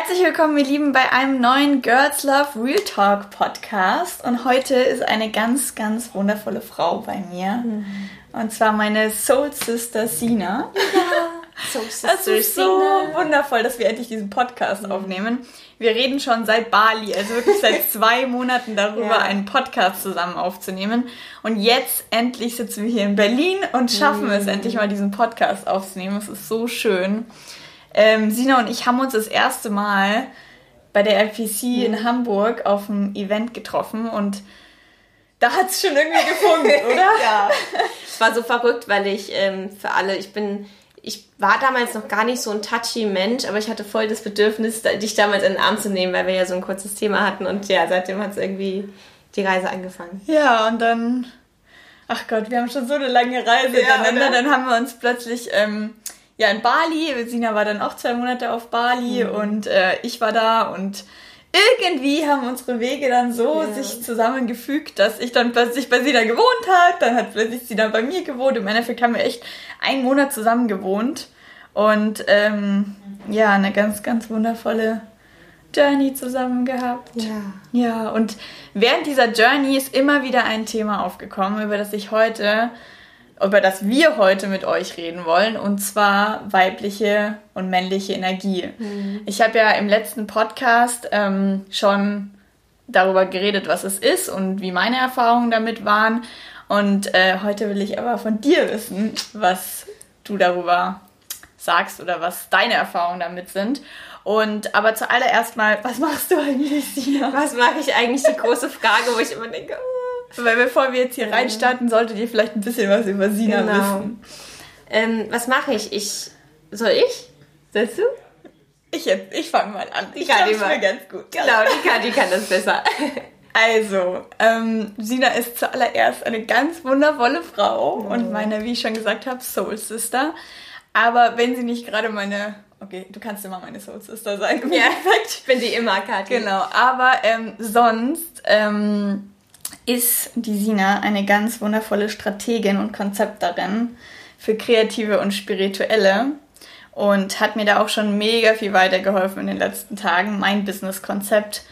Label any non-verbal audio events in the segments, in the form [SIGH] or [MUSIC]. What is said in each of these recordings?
Herzlich willkommen, ihr Lieben, bei einem neuen Girls Love Real Talk Podcast. Und heute ist eine ganz, ganz wundervolle Frau bei mir. Mhm. Und zwar meine Soul Sister Sina. Ja. Soul [LAUGHS] Sister das ist so wundervoll, dass wir endlich diesen Podcast mhm. aufnehmen. Wir reden schon seit Bali, also wirklich seit [LAUGHS] zwei Monaten darüber, ja. einen Podcast zusammen aufzunehmen. Und jetzt endlich sitzen wir hier in Berlin und schaffen mhm. es endlich mal, diesen Podcast aufzunehmen. Es ist so schön. Ähm, Sina und ich haben uns das erste Mal bei der LPC mhm. in Hamburg auf einem Event getroffen und da hat es schon irgendwie gefunden, [LAUGHS] oder? ja. Es war so verrückt, weil ich ähm, für alle, ich bin, ich war damals noch gar nicht so ein touchy Mensch, aber ich hatte voll das Bedürfnis, dich damals in den Arm zu nehmen, weil wir ja so ein kurzes Thema hatten und ja, seitdem hat es irgendwie die Reise angefangen. Ja, und dann, ach Gott, wir haben schon so eine lange Reise ja, miteinander, dann haben wir uns plötzlich ähm, ja in Bali. Sina war dann auch zwei Monate auf Bali mhm. und äh, ich war da und irgendwie haben unsere Wege dann so yeah. sich zusammengefügt, dass ich dann plötzlich bei Sina gewohnt habe, dann hat plötzlich Sina bei mir gewohnt. Im Endeffekt haben wir echt einen Monat zusammen gewohnt und ähm, ja, eine ganz, ganz wundervolle Journey zusammen gehabt. Ja. Ja, und während dieser Journey ist immer wieder ein Thema aufgekommen, über das ich heute über das wir heute mit euch reden wollen, und zwar weibliche und männliche Energie. Mhm. Ich habe ja im letzten Podcast ähm, schon darüber geredet, was es ist und wie meine Erfahrungen damit waren. Und äh, heute will ich aber von dir wissen, was du darüber sagst oder was deine Erfahrungen damit sind. Und aber zuallererst mal, was machst du eigentlich, Sina? Was mache ich eigentlich? Die große Frage, wo ich immer denke, oh, weil bevor wir jetzt hier reinstarten, solltet ihr vielleicht ein bisschen was über Sina genau. wissen. Ähm, was mache ich? Ich. Soll ich? Sollst du? Ich jetzt, ich fange mal an. Ich kann mir ganz gut. Genau, die kann, die kann das besser. [LAUGHS] Also, ähm, Sina ist zuallererst eine ganz wundervolle Frau oh. und meine, wie ich schon gesagt habe, Soul Sister. Aber wenn sie nicht gerade meine, okay, du kannst immer meine Soul Sister sein. Ja, perfekt. Ich bin die immer, Kathi. Genau, aber ähm, sonst ähm, ist die Sina eine ganz wundervolle Strategin und Konzepterin für Kreative und Spirituelle und hat mir da auch schon mega viel weitergeholfen in den letzten Tagen, mein Business-Konzept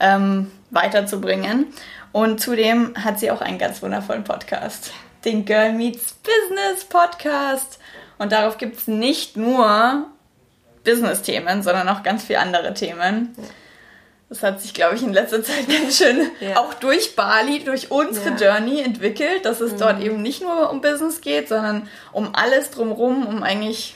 ähm, weiterzubringen. Und zudem hat sie auch einen ganz wundervollen Podcast, den Girl Meets Business Podcast. Und darauf gibt es nicht nur Business-Themen, sondern auch ganz viele andere Themen. Ja. Das hat sich, glaube ich, in letzter Zeit [LAUGHS] ganz schön ja. auch durch Bali, durch unsere ja. Journey entwickelt, dass es mhm. dort eben nicht nur um Business geht, sondern um alles drumherum, um eigentlich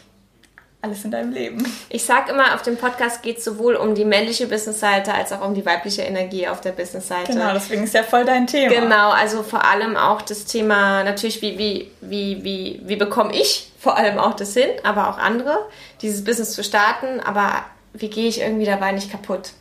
alles in deinem Leben. Ich sage immer, auf dem Podcast geht es sowohl um die männliche Businessseite als auch um die weibliche Energie auf der Businessseite. Genau, deswegen ist ja voll dein Thema. Genau, also vor allem auch das Thema natürlich, wie, wie, wie, wie, wie bekomme ich vor allem auch das hin, aber auch andere, dieses Business zu starten, aber wie gehe ich irgendwie dabei nicht kaputt?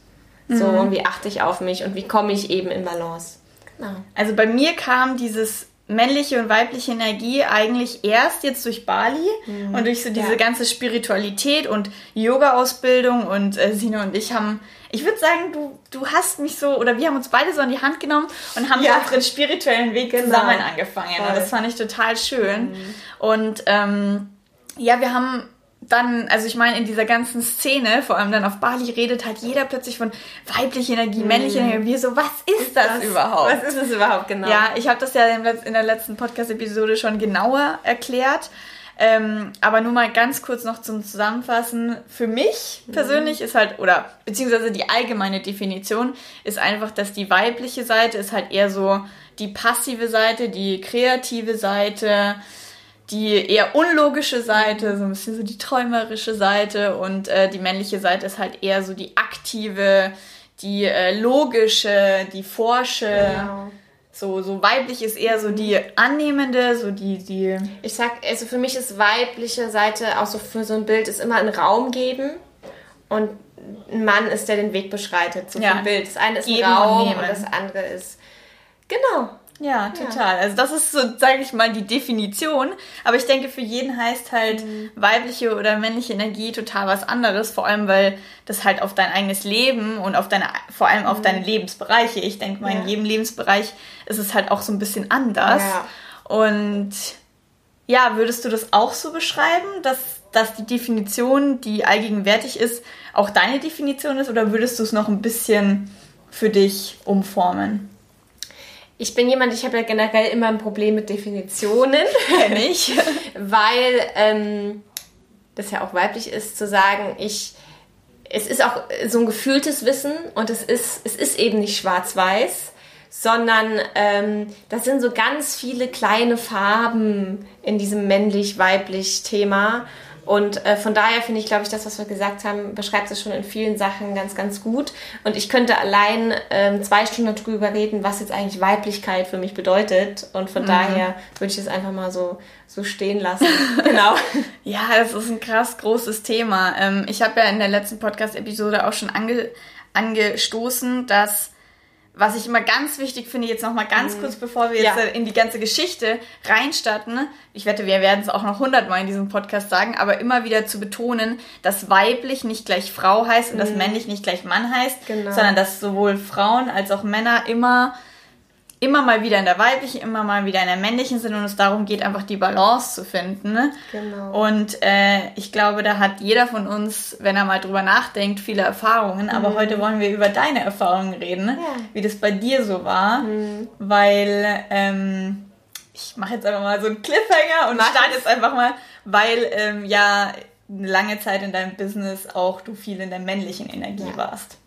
So, mhm. und wie achte ich auf mich und wie komme ich eben in Balance? Genau. Also bei mir kam dieses männliche und weibliche Energie eigentlich erst jetzt durch Bali mhm. und durch so diese ja. ganze Spiritualität und Yoga-Ausbildung und äh, Sina und ich haben, ich würde sagen, du, du hast mich so, oder wir haben uns beide so an die Hand genommen und haben ja. unseren spirituellen Weg genau. zusammen angefangen. Voll. Und das fand ich total schön. Mhm. Und ähm, ja, wir haben dann, also ich meine, in dieser ganzen Szene, vor allem dann auf Bali, redet halt jeder plötzlich von weiblicher Energie, männlicher mhm. Energie. Wir so, was ist, ist das, das, überhaupt? Was ist das überhaupt, genau? Ja, ich habe das ja in der letzten Podcast-Episode schon genauer erklärt. Ähm, aber nur mal ganz kurz noch zum Zusammenfassen. Für mich mhm. persönlich ist halt, oder beziehungsweise die allgemeine Definition ist einfach, dass die weibliche Seite ist halt eher so die passive Seite, die kreative Seite, die eher unlogische Seite, so ein bisschen so die träumerische Seite und äh, die männliche Seite ist halt eher so die aktive, die äh, logische, die forsche. Genau. So, so weiblich ist eher so die annehmende, so die, die. Ich sag, also für mich ist weibliche Seite auch so für so ein Bild ist immer ein Raum geben und ein Mann ist, der den Weg beschreitet, so ja. ein Bild. Das eine ist ein Raum und, und das andere ist. Genau, ja, total. Ja. Also das ist so, sage ich mal, die Definition. Aber ich denke, für jeden heißt halt mhm. weibliche oder männliche Energie total was anderes. Vor allem, weil das halt auf dein eigenes Leben und auf deine, vor allem auf mhm. deine Lebensbereiche. Ich denke mal, ja. in jedem Lebensbereich ist es halt auch so ein bisschen anders. Ja. Und ja, würdest du das auch so beschreiben, dass dass die Definition, die allgegenwärtig ist, auch deine Definition ist oder würdest du es noch ein bisschen für dich umformen? Ich bin jemand, ich habe ja generell immer ein Problem mit Definitionen. Kenn [LAUGHS] ich. weil ähm, das ja auch weiblich ist, zu sagen, ich, es ist auch so ein gefühltes Wissen und es ist, es ist eben nicht schwarz-weiß, sondern ähm, das sind so ganz viele kleine Farben in diesem männlich-weiblich Thema. Und äh, von daher finde ich, glaube ich, das, was wir gesagt haben, beschreibt es schon in vielen Sachen ganz, ganz gut. Und ich könnte allein ähm, zwei Stunden darüber reden, was jetzt eigentlich Weiblichkeit für mich bedeutet. Und von mhm. daher würde ich es einfach mal so, so stehen lassen. [LAUGHS] genau. ja, das ist ein krass großes Thema. Ähm, ich habe ja in der letzten Podcast-Episode auch schon ange angestoßen, dass was ich immer ganz wichtig finde, jetzt nochmal ganz mhm. kurz, bevor wir jetzt ja. in die ganze Geschichte reinstarten, ich wette, wir werden es auch noch hundertmal in diesem Podcast sagen, aber immer wieder zu betonen, dass weiblich nicht gleich Frau heißt und mhm. dass männlich nicht gleich Mann heißt, genau. sondern dass sowohl Frauen als auch Männer immer immer mal wieder in der weiblichen, immer mal wieder in der männlichen sind und es darum geht, einfach die Balance zu finden. Ne? Genau. Und äh, ich glaube, da hat jeder von uns, wenn er mal drüber nachdenkt, viele Erfahrungen. Mhm. Aber heute wollen wir über deine Erfahrungen reden, ne? ja. wie das bei dir so war, mhm. weil ähm, ich mache jetzt einfach mal so einen Cliffhanger und starte jetzt einfach mal, weil ähm, ja eine lange Zeit in deinem Business auch du viel in der männlichen Energie ja. warst.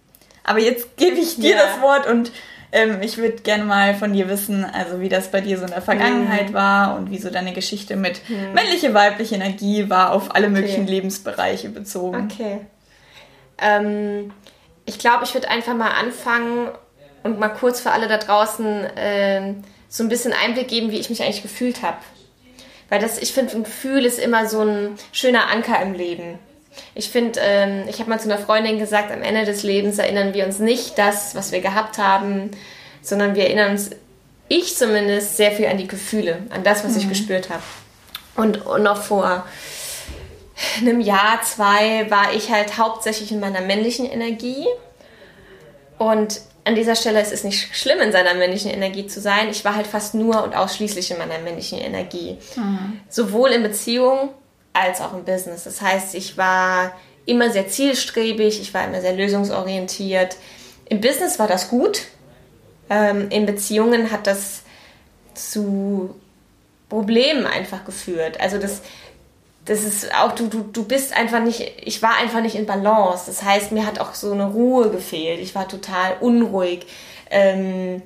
Aber jetzt gebe ich dir ja. das Wort und ähm, ich würde gerne mal von dir wissen, also wie das bei dir so in der Vergangenheit mhm. war und wie so deine Geschichte mit mhm. männliche, weibliche Energie war auf alle okay. möglichen Lebensbereiche bezogen. Okay. Ähm, ich glaube, ich würde einfach mal anfangen und mal kurz für alle da draußen äh, so ein bisschen Einblick geben, wie ich mich eigentlich gefühlt habe. Weil das, ich finde, ein Gefühl ist immer so ein schöner Anker im Leben. Ich finde, ähm, ich habe mal zu einer Freundin gesagt, am Ende des Lebens erinnern wir uns nicht das, was wir gehabt haben, sondern wir erinnern uns, ich zumindest, sehr viel an die Gefühle, an das, was mhm. ich gespürt habe. Und, und noch vor einem Jahr, zwei, war ich halt hauptsächlich in meiner männlichen Energie. Und an dieser Stelle ist es nicht schlimm, in seiner männlichen Energie zu sein. Ich war halt fast nur und ausschließlich in meiner männlichen Energie. Mhm. Sowohl in Beziehung als auch im Business. Das heißt, ich war immer sehr zielstrebig, ich war immer sehr lösungsorientiert. Im Business war das gut. Ähm, in Beziehungen hat das zu Problemen einfach geführt. Also das, das ist auch, du, du, du bist einfach nicht, ich war einfach nicht in Balance. Das heißt, mir hat auch so eine Ruhe gefehlt. Ich war total unruhig. Ähm,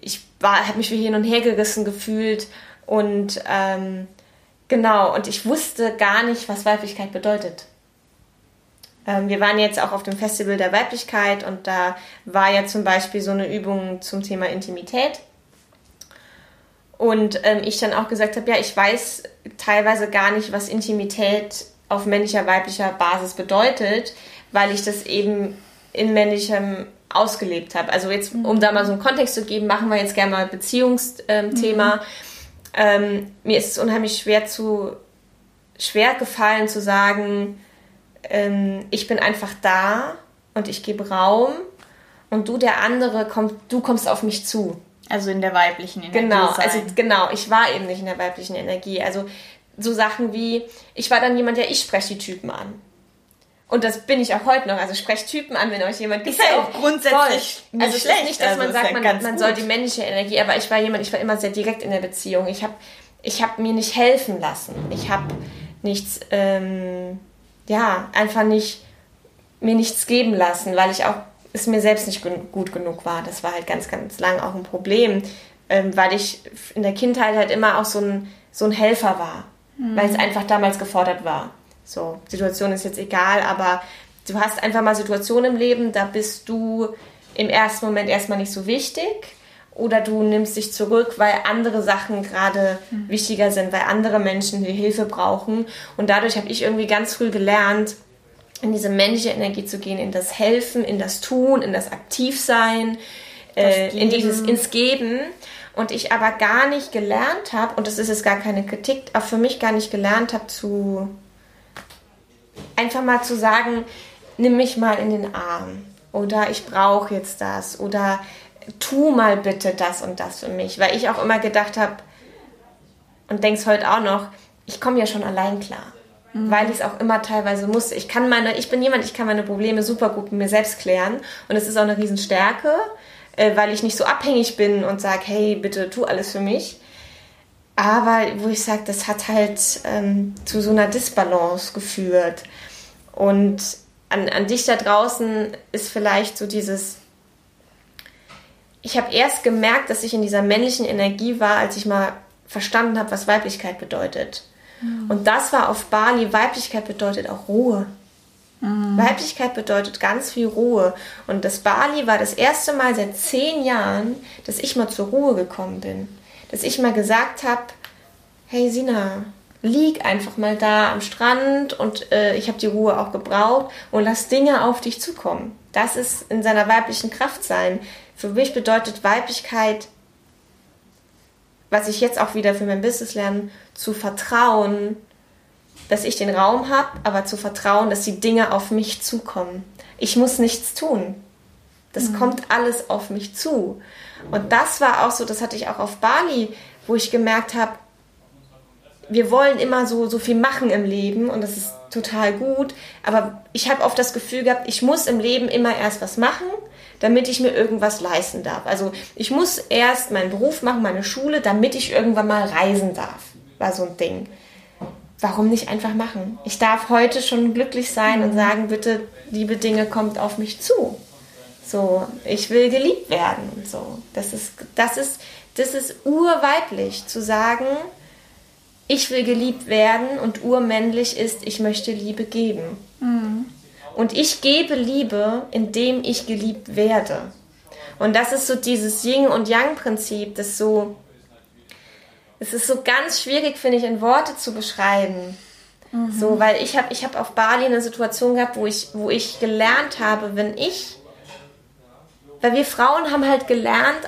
ich habe mich wie hin und her gerissen gefühlt und ähm, Genau, und ich wusste gar nicht, was Weiblichkeit bedeutet. Ähm, wir waren jetzt auch auf dem Festival der Weiblichkeit und da war ja zum Beispiel so eine Übung zum Thema Intimität. Und ähm, ich dann auch gesagt habe, ja, ich weiß teilweise gar nicht, was Intimität auf männlicher, weiblicher Basis bedeutet, weil ich das eben in männlichem ausgelebt habe. Also jetzt, um da mal so einen Kontext zu geben, machen wir jetzt gerne mal Beziehungsthema. Mhm ähm, mir ist es unheimlich schwer zu schwer gefallen zu sagen, ähm, ich bin einfach da und ich gebe Raum und du der andere kommt, du kommst auf mich zu. Also in der weiblichen Energie. Genau, sein. also genau, ich war eben nicht in der weiblichen Energie. Also so Sachen wie, ich war dann jemand, der ich spreche die Typen an. Und das bin ich auch heute noch. Also sprecht Typen an, wenn euch jemand gefällt. Ist ja auch grundsätzlich Voll. nicht also schlecht. Ist nicht, dass also man sagt, ja man, man soll die männliche Energie, aber ich war jemand, ich war immer sehr direkt in der Beziehung. Ich habe ich hab mir nicht helfen lassen. Ich habe nichts, ähm, ja, einfach nicht, mir nichts geben lassen, weil ich auch, es mir selbst nicht gut genug war. Das war halt ganz, ganz lang auch ein Problem, ähm, weil ich in der Kindheit halt immer auch so ein, so ein Helfer war, mhm. weil es einfach damals gefordert war. So, Situation ist jetzt egal, aber du hast einfach mal Situationen im Leben, da bist du im ersten Moment erstmal nicht so wichtig oder du nimmst dich zurück, weil andere Sachen gerade mhm. wichtiger sind, weil andere Menschen die Hilfe brauchen. Und dadurch habe ich irgendwie ganz früh gelernt, in diese männliche Energie zu gehen, in das Helfen, in das Tun, in das Aktivsein, äh, in dieses ins Geben. Und ich aber gar nicht gelernt habe, und das ist jetzt gar keine Kritik, aber für mich gar nicht gelernt habe zu einfach mal zu sagen, nimm mich mal in den Arm oder ich brauche jetzt das oder tu mal bitte das und das für mich, weil ich auch immer gedacht habe und denk's heute auch noch, ich komme ja schon allein klar. mhm. weil ich es auch immer teilweise musste. Ich kann meine, ich bin jemand, ich kann meine Probleme super gut mit mir selbst klären und es ist auch eine Riesenstärke, äh, weil ich nicht so abhängig bin und sage, hey, bitte tu alles für mich. Aber wo ich sage, das hat halt ähm, zu so einer Disbalance geführt. Und an, an dich da draußen ist vielleicht so dieses, ich habe erst gemerkt, dass ich in dieser männlichen Energie war, als ich mal verstanden habe, was Weiblichkeit bedeutet. Mhm. Und das war auf Bali, Weiblichkeit bedeutet auch Ruhe. Mhm. Weiblichkeit bedeutet ganz viel Ruhe. Und das Bali war das erste Mal seit zehn Jahren, dass ich mal zur Ruhe gekommen bin. Dass ich mal gesagt habe, hey Sina, lieg einfach mal da am Strand und äh, ich habe die Ruhe auch gebraucht und lass Dinge auf dich zukommen. Das ist in seiner weiblichen Kraft sein. Für mich bedeutet Weiblichkeit, was ich jetzt auch wieder für mein Business lerne, zu vertrauen, dass ich den Raum habe, aber zu vertrauen, dass die Dinge auf mich zukommen. Ich muss nichts tun. Das mhm. kommt alles auf mich zu. Und das war auch so, das hatte ich auch auf Bali, wo ich gemerkt habe, wir wollen immer so, so viel machen im Leben und das ist total gut, aber ich habe oft das Gefühl gehabt, ich muss im Leben immer erst was machen, damit ich mir irgendwas leisten darf. Also ich muss erst meinen Beruf machen, meine Schule, damit ich irgendwann mal reisen darf. War so ein Ding. Warum nicht einfach machen? Ich darf heute schon glücklich sein und sagen, bitte, liebe Dinge, kommt auf mich zu. So, ich will geliebt werden. So, das ist, das ist, das ist urweiblich zu sagen, ich will geliebt werden und urmännlich ist, ich möchte Liebe geben. Mhm. Und ich gebe Liebe, indem ich geliebt werde. Und das ist so dieses Yin- und Yang-Prinzip, das so, es ist so ganz schwierig, finde ich, in Worte zu beschreiben. Mhm. So, weil ich habe ich hab auf Bali eine Situation gehabt, wo ich, wo ich gelernt habe, wenn ich, weil wir Frauen haben halt gelernt,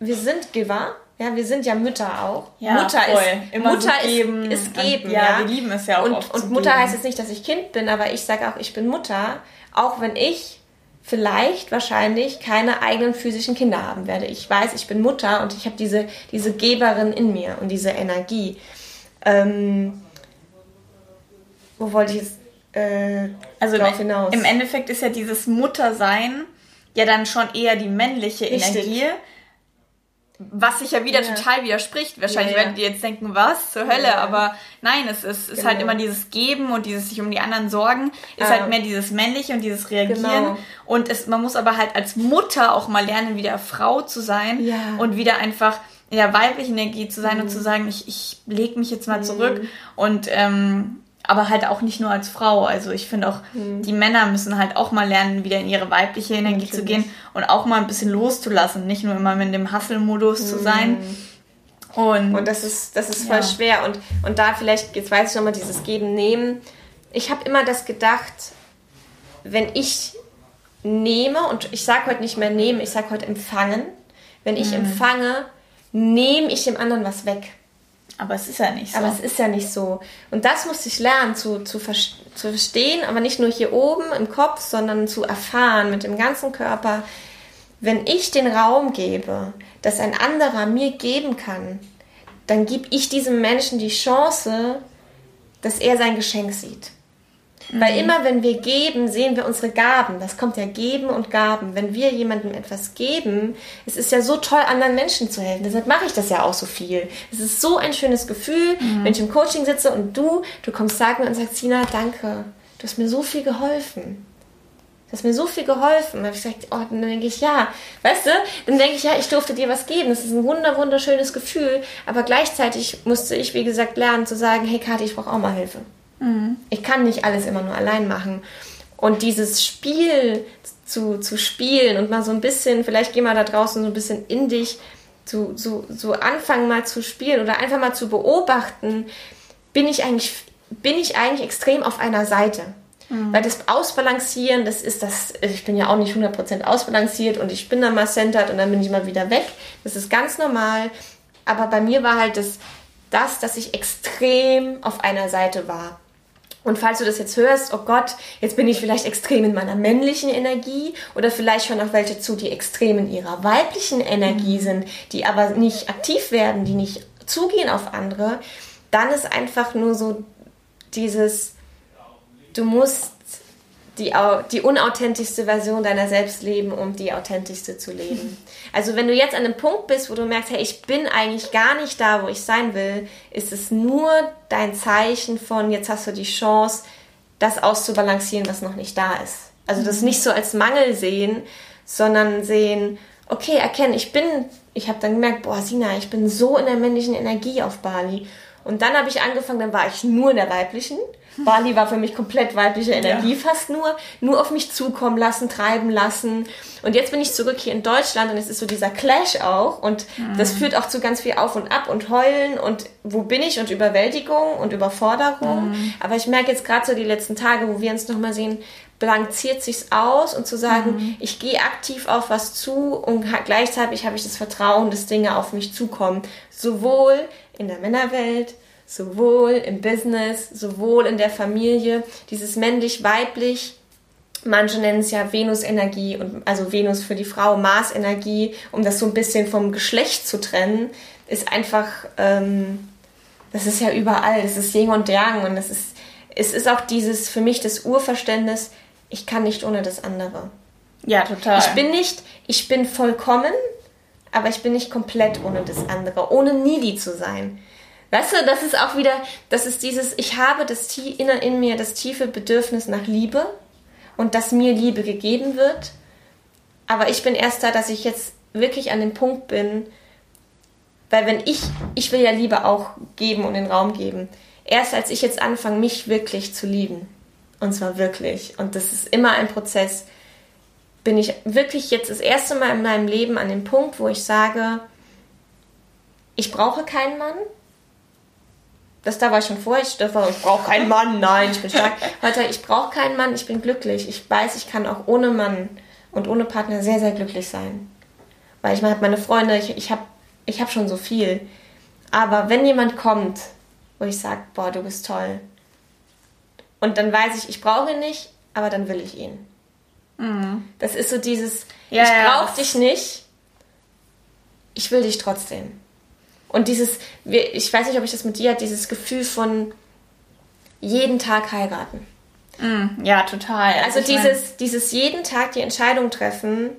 wir sind Giver ja, wir sind ja Mütter auch. Ja, Mutter voll. ist Immer Mutter so geben ist, ist geben. ja, ja, wir lieben es ja auch. Und, oft und Mutter geben. heißt jetzt nicht, dass ich Kind bin, aber ich sage auch, ich bin Mutter, auch wenn ich vielleicht wahrscheinlich keine eigenen physischen Kinder haben werde. Ich weiß, ich bin Mutter und ich habe diese, diese Geberin in mir und diese Energie. Ähm, wo wollte ich jetzt äh, also hinaus? Im Endeffekt ist ja dieses Muttersein ja dann schon eher die männliche Richtig. Energie was sich ja wieder ja. total widerspricht. Wahrscheinlich ja, ja. werdet ihr jetzt denken, was zur Hölle, aber nein, es ist, genau. ist halt genau. immer dieses Geben und dieses sich um die anderen sorgen, ist halt mehr dieses männliche und dieses Reagieren. Genau. Und es, man muss aber halt als Mutter auch mal lernen, wieder Frau zu sein und wieder einfach in der weiblichen Energie zu sein mhm. und zu sagen, ich, ich lege mich jetzt mal zurück mhm. und ähm, aber halt auch nicht nur als Frau. Also ich finde auch, mhm. die Männer müssen halt auch mal lernen, wieder in ihre weibliche Energie Natürlich. zu gehen und auch mal ein bisschen loszulassen, nicht nur immer in dem Hustle-Modus mhm. zu sein. Und, und das ist, das ist voll ja. schwer. Und, und da vielleicht, jetzt weiß ich nochmal, dieses Geben, Nehmen. Ich habe immer das gedacht, wenn ich nehme, und ich sage heute nicht mehr nehmen, ich sage heute empfangen, wenn ich mhm. empfange, nehme ich dem anderen was weg. Aber es ist ja nicht so. Aber es ist ja nicht so. Und das musste ich lernen zu, zu, zu verstehen, aber nicht nur hier oben im Kopf, sondern zu erfahren mit dem ganzen Körper. Wenn ich den Raum gebe, dass ein anderer mir geben kann, dann gebe ich diesem Menschen die Chance, dass er sein Geschenk sieht. Mhm. Weil immer, wenn wir geben, sehen wir unsere Gaben. Das kommt ja Geben und Gaben. Wenn wir jemandem etwas geben, es ist ja so toll, anderen Menschen zu helfen. Deshalb mache ich das ja auch so viel. Es ist so ein schönes Gefühl, mhm. wenn ich im Coaching sitze und du, du kommst, sag mir und sagst, Sina, danke. Du hast mir so viel geholfen. Du hast mir so viel geholfen. Da habe ich gesagt, oh, dann denke ich, ja, weißt du, dann denke ich, ja, ich durfte dir was geben. Das ist ein wunder, wunderschönes Gefühl. Aber gleichzeitig musste ich, wie gesagt, lernen zu sagen, hey Kathi, ich brauche auch mal Hilfe. Mhm. Ich kann nicht alles immer nur allein machen. Und dieses Spiel zu, zu spielen und mal so ein bisschen, vielleicht geh mal da draußen so ein bisschen in dich, zu, so, so anfangen mal zu spielen oder einfach mal zu beobachten, bin ich eigentlich, bin ich eigentlich extrem auf einer Seite. Mhm. Weil das Ausbalancieren, das ist das, ich bin ja auch nicht 100% ausbalanciert und ich bin dann mal centered und dann bin ich mal wieder weg. Das ist ganz normal. Aber bei mir war halt das, das, dass ich extrem auf einer Seite war. Und falls du das jetzt hörst, oh Gott, jetzt bin ich vielleicht extrem in meiner männlichen Energie oder vielleicht schon auch welche zu, die extrem in ihrer weiblichen Energie mhm. sind, die aber nicht aktiv werden, die nicht zugehen auf andere, dann ist einfach nur so dieses, du musst die, die unauthentischste Version deiner selbst leben, um die authentischste zu leben. [LAUGHS] Also wenn du jetzt an einem Punkt bist, wo du merkst, hey, ich bin eigentlich gar nicht da, wo ich sein will, ist es nur dein Zeichen von, jetzt hast du die Chance, das auszubalancieren, was noch nicht da ist. Also das nicht so als Mangel sehen, sondern sehen, okay, erkennen, ich bin, ich habe dann gemerkt, boah, Sina, ich bin so in der männlichen Energie auf Bali. Und dann habe ich angefangen, dann war ich nur in der weiblichen Bali war für mich komplett weibliche Energie, ja. fast nur. Nur auf mich zukommen lassen, treiben lassen. Und jetzt bin ich zurück hier in Deutschland und es ist so dieser Clash auch. Und mhm. das führt auch zu ganz viel Auf und Ab und Heulen und wo bin ich und Überwältigung und Überforderung. Mhm. Aber ich merke jetzt gerade so die letzten Tage, wo wir uns nochmal sehen, balanciert sich's aus und zu sagen, mhm. ich gehe aktiv auf was zu und gleichzeitig habe ich das Vertrauen, dass Dinge auf mich zukommen. Sowohl in der Männerwelt, sowohl im Business, sowohl in der Familie, dieses männlich-weiblich, manche nennen es ja Venus-Energie und also Venus für die Frau, Mars-Energie, um das so ein bisschen vom Geschlecht zu trennen, ist einfach, ähm, das ist ja überall, das ist Yin und Yang und das ist, es ist auch dieses für mich das Urverständnis, ich kann nicht ohne das andere. Ja, total. Ich bin nicht, ich bin vollkommen, aber ich bin nicht komplett ohne das andere, ohne needy zu sein. Weißt du, das ist auch wieder, das ist dieses, ich habe das in, in mir das tiefe Bedürfnis nach Liebe und dass mir Liebe gegeben wird. Aber ich bin erst da, dass ich jetzt wirklich an dem Punkt bin, weil wenn ich, ich will ja Liebe auch geben und den Raum geben. Erst als ich jetzt anfange, mich wirklich zu lieben, und zwar wirklich, und das ist immer ein Prozess, bin ich wirklich jetzt das erste Mal in meinem Leben an dem Punkt, wo ich sage, ich brauche keinen Mann, das da war ich schon vorher. Ich, ich brauche keinen Mann. Nein, ich bin stark. [LAUGHS] Heute, ich brauche keinen Mann. Ich bin glücklich. Ich weiß, ich kann auch ohne Mann und ohne Partner sehr, sehr glücklich sein. Weil ich meine, meine Freunde, ich, ich habe ich hab schon so viel. Aber wenn jemand kommt, wo ich sage, boah, du bist toll. Und dann weiß ich, ich brauche ihn nicht, aber dann will ich ihn. Mhm. Das ist so dieses, ja, ich brauche ja, dich nicht, ich will dich trotzdem. Und dieses, ich weiß nicht, ob ich das mit dir hatte, dieses Gefühl von jeden Tag heiraten. Mm, ja, total. Also, also dieses, dieses jeden Tag die Entscheidung treffen,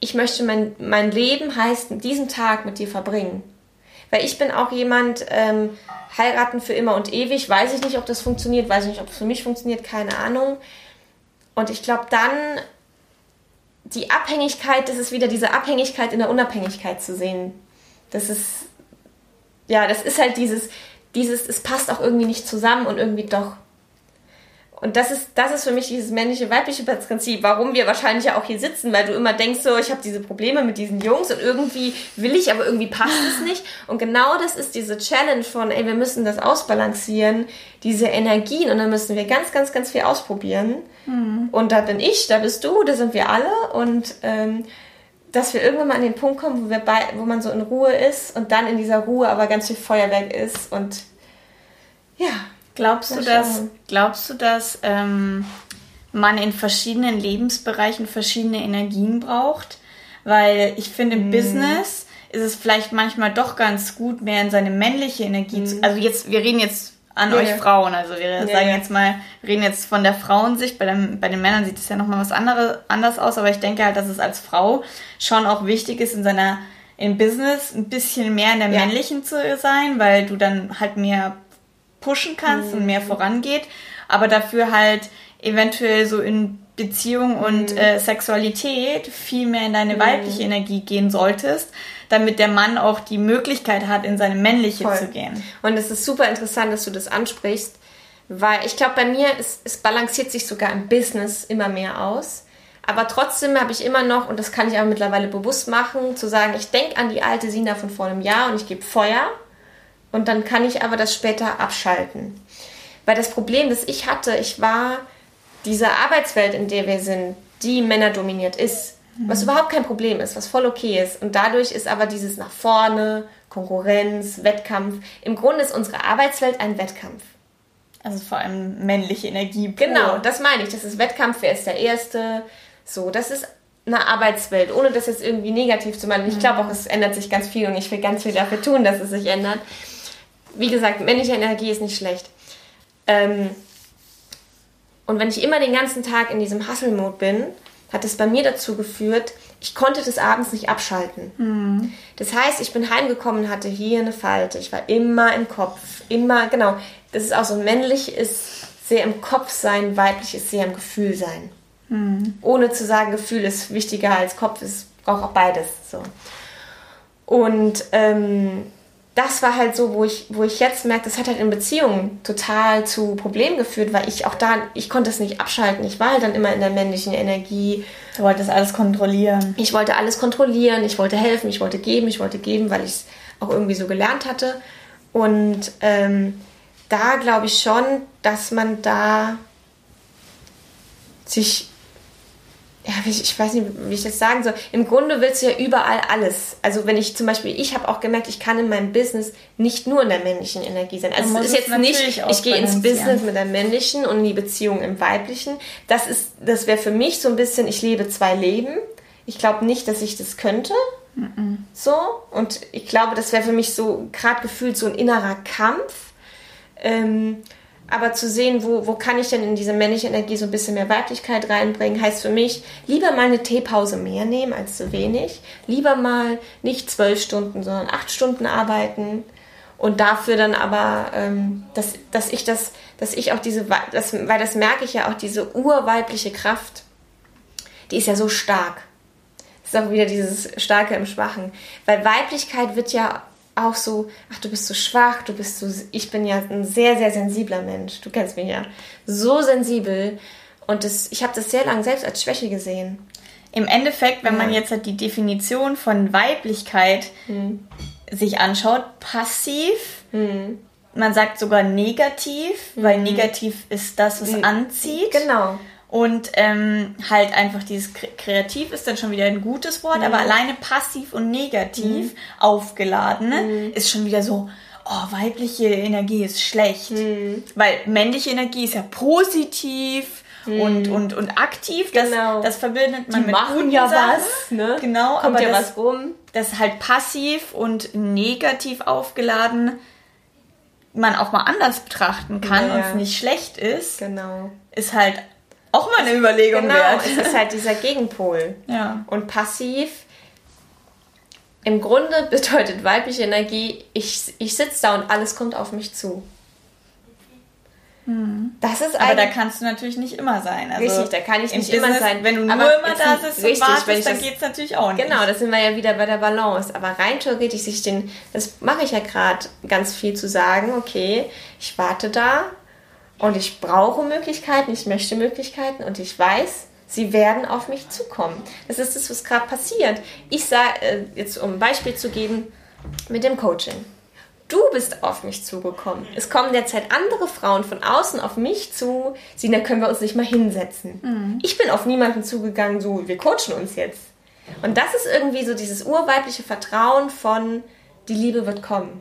ich möchte mein, mein Leben heißt, diesen Tag mit dir verbringen. Weil ich bin auch jemand, ähm, heiraten für immer und ewig, weiß ich nicht, ob das funktioniert, weiß ich nicht, ob es für mich funktioniert, keine Ahnung. Und ich glaube dann, die Abhängigkeit, das ist wieder diese Abhängigkeit in der Unabhängigkeit zu sehen. Das ist, ja, das ist halt dieses, dieses, es passt auch irgendwie nicht zusammen und irgendwie doch. Und das ist, das ist für mich dieses männliche, weibliche Prinzip, warum wir wahrscheinlich ja auch hier sitzen, weil du immer denkst, so, ich habe diese Probleme mit diesen Jungs und irgendwie will ich, aber irgendwie passt es nicht. Und genau das ist diese Challenge von, ey, wir müssen das ausbalancieren, diese Energien und dann müssen wir ganz, ganz, ganz viel ausprobieren. Mhm. Und da bin ich, da bist du, da sind wir alle und ähm, dass wir irgendwann mal an den Punkt kommen, wo, wir bei, wo man so in Ruhe ist und dann in dieser Ruhe aber ganz viel Feuerwerk ist und ja. Glaubst du, dass, glaubst du, dass ähm, man in verschiedenen Lebensbereichen verschiedene Energien braucht? Weil ich finde, im mm. Business ist es vielleicht manchmal doch ganz gut, mehr in seine männliche Energie mm. zu. Also jetzt, wir reden jetzt an ja, euch. Frauen. Also wir sagen jetzt mal, reden jetzt von der Frauensicht. Bei, dem, bei den Männern sieht es ja nochmal was andere, anders aus, aber ich denke halt, dass es als Frau schon auch wichtig ist, in seiner im Business ein bisschen mehr in der männlichen zu sein, weil du dann halt mehr pushen kannst mhm. und mehr vorangeht, aber dafür halt eventuell so in Beziehung und mhm. äh, Sexualität viel mehr in deine mhm. weibliche Energie gehen solltest, damit der Mann auch die Möglichkeit hat, in seine männliche Voll. zu gehen. Und es ist super interessant, dass du das ansprichst, weil ich glaube, bei mir ist, es balanciert sich sogar im Business immer mehr aus. Aber trotzdem habe ich immer noch, und das kann ich aber mittlerweile bewusst machen, zu sagen, ich denke an die alte Sina von vor einem Jahr und ich gebe Feuer. Und dann kann ich aber das später abschalten. Weil das Problem, das ich hatte, ich war diese Arbeitswelt, in der wir sind, die männerdominiert ist, was überhaupt kein Problem ist, was voll okay ist. Und dadurch ist aber dieses nach vorne, Konkurrenz, Wettkampf. Im Grunde ist unsere Arbeitswelt ein Wettkampf. Also vor allem männliche Energie. Pur. Genau, das meine ich. Das ist Wettkampf, wer ist der Erste. So, das ist eine Arbeitswelt, ohne das jetzt irgendwie negativ zu meinen. Ich glaube auch, es ändert sich ganz viel und ich will ganz viel dafür tun, dass es sich ändert. Wie gesagt, männliche Energie ist nicht schlecht. Ähm, und wenn ich immer den ganzen Tag in diesem Hustle-Mode bin, hat es bei mir dazu geführt, ich konnte des Abends nicht abschalten. Mhm. Das heißt, ich bin heimgekommen hatte hier eine Falte. Ich war immer im Kopf, immer, genau. Das ist auch so, männlich ist sehr im Kopf sein, weiblich ist sehr im Gefühl sein. Mhm. Ohne zu sagen, Gefühl ist wichtiger als Kopf, es braucht auch beides. So. Und ähm, das war halt so, wo ich, wo ich jetzt merke, das hat halt in Beziehungen total zu Problemen geführt, weil ich auch da, ich konnte es nicht abschalten. Ich war halt dann immer in der männlichen Energie. Du wolltest alles kontrollieren. Ich wollte alles kontrollieren, ich wollte helfen, ich wollte geben, ich wollte geben, weil ich es auch irgendwie so gelernt hatte. Und ähm, da glaube ich schon, dass man da sich ja, ich weiß nicht, wie ich das sagen soll. Im Grunde willst du ja überall alles. Also wenn ich zum Beispiel, ich habe auch gemerkt, ich kann in meinem Business nicht nur in der männlichen Energie sein. Also es ist jetzt nicht, ich gehe ins Business mit der männlichen und in die Beziehung im weiblichen. Das ist, das wäre für mich so ein bisschen, ich lebe zwei Leben. Ich glaube nicht, dass ich das könnte. Mm So. Und ich glaube, das wäre für mich so gerade gefühlt so ein innerer Kampf. Ähm, aber zu sehen, wo, wo kann ich denn in diese männliche Energie so ein bisschen mehr Weiblichkeit reinbringen, heißt für mich, lieber mal eine Teepause mehr nehmen als zu wenig. Lieber mal nicht zwölf Stunden, sondern acht Stunden arbeiten. Und dafür dann aber, ähm, dass, dass ich das, dass ich auch diese, das, weil das merke ich ja auch, diese urweibliche Kraft, die ist ja so stark. Das ist auch wieder dieses Starke im Schwachen. Weil Weiblichkeit wird ja auch so, ach, du bist so schwach, du bist so, ich bin ja ein sehr, sehr sensibler Mensch. Du kennst mich ja. So sensibel. Und das, ich habe das sehr lange selbst als Schwäche gesehen. Im Endeffekt, wenn ja. man jetzt halt die Definition von Weiblichkeit hm. sich anschaut, passiv, hm. man sagt sogar negativ, hm. weil negativ ist das, was anzieht. Genau. Und ähm, halt einfach dieses kreativ ist dann schon wieder ein gutes Wort, mhm. aber alleine passiv und negativ mhm. aufgeladen mhm. ist schon wieder so, oh, weibliche Energie ist schlecht. Mhm. Weil männliche Energie ist ja positiv und, mhm. und, und aktiv. Das, genau. das verbindet man Die mit machen ja Sachen. was. Ne? Genau, Kommt aber ja das, was rum. Das halt passiv und negativ aufgeladen man auch mal anders betrachten kann ja, und es nicht schlecht ist, genau. ist halt auch mal eine Überlegung genau, wert. es ist halt dieser Gegenpol. [LAUGHS] Ja. Und passiv, im Grunde bedeutet weibliche Energie, ich, ich sitze da und alles kommt auf mich zu. Hm. Das ist aber da kannst du natürlich nicht immer sein. Also richtig, da kann ich nicht Business, immer sein. Wenn du nur immer da sitzt richtig, und wartest, dann geht es natürlich auch nicht. Genau, das sind wir ja wieder bei der Balance. Aber rein theoretisch sich den, das mache ich ja gerade ganz viel zu sagen, okay, ich warte da, und ich brauche Möglichkeiten, ich möchte Möglichkeiten und ich weiß, sie werden auf mich zukommen. Das ist das, was gerade passiert. Ich sage, äh, jetzt um ein Beispiel zu geben, mit dem Coaching. Du bist auf mich zugekommen. Es kommen derzeit andere Frauen von außen auf mich zu. Sie, da können wir uns nicht mal hinsetzen. Mhm. Ich bin auf niemanden zugegangen, so, wir coachen uns jetzt. Und das ist irgendwie so dieses urweibliche Vertrauen von, die Liebe wird kommen.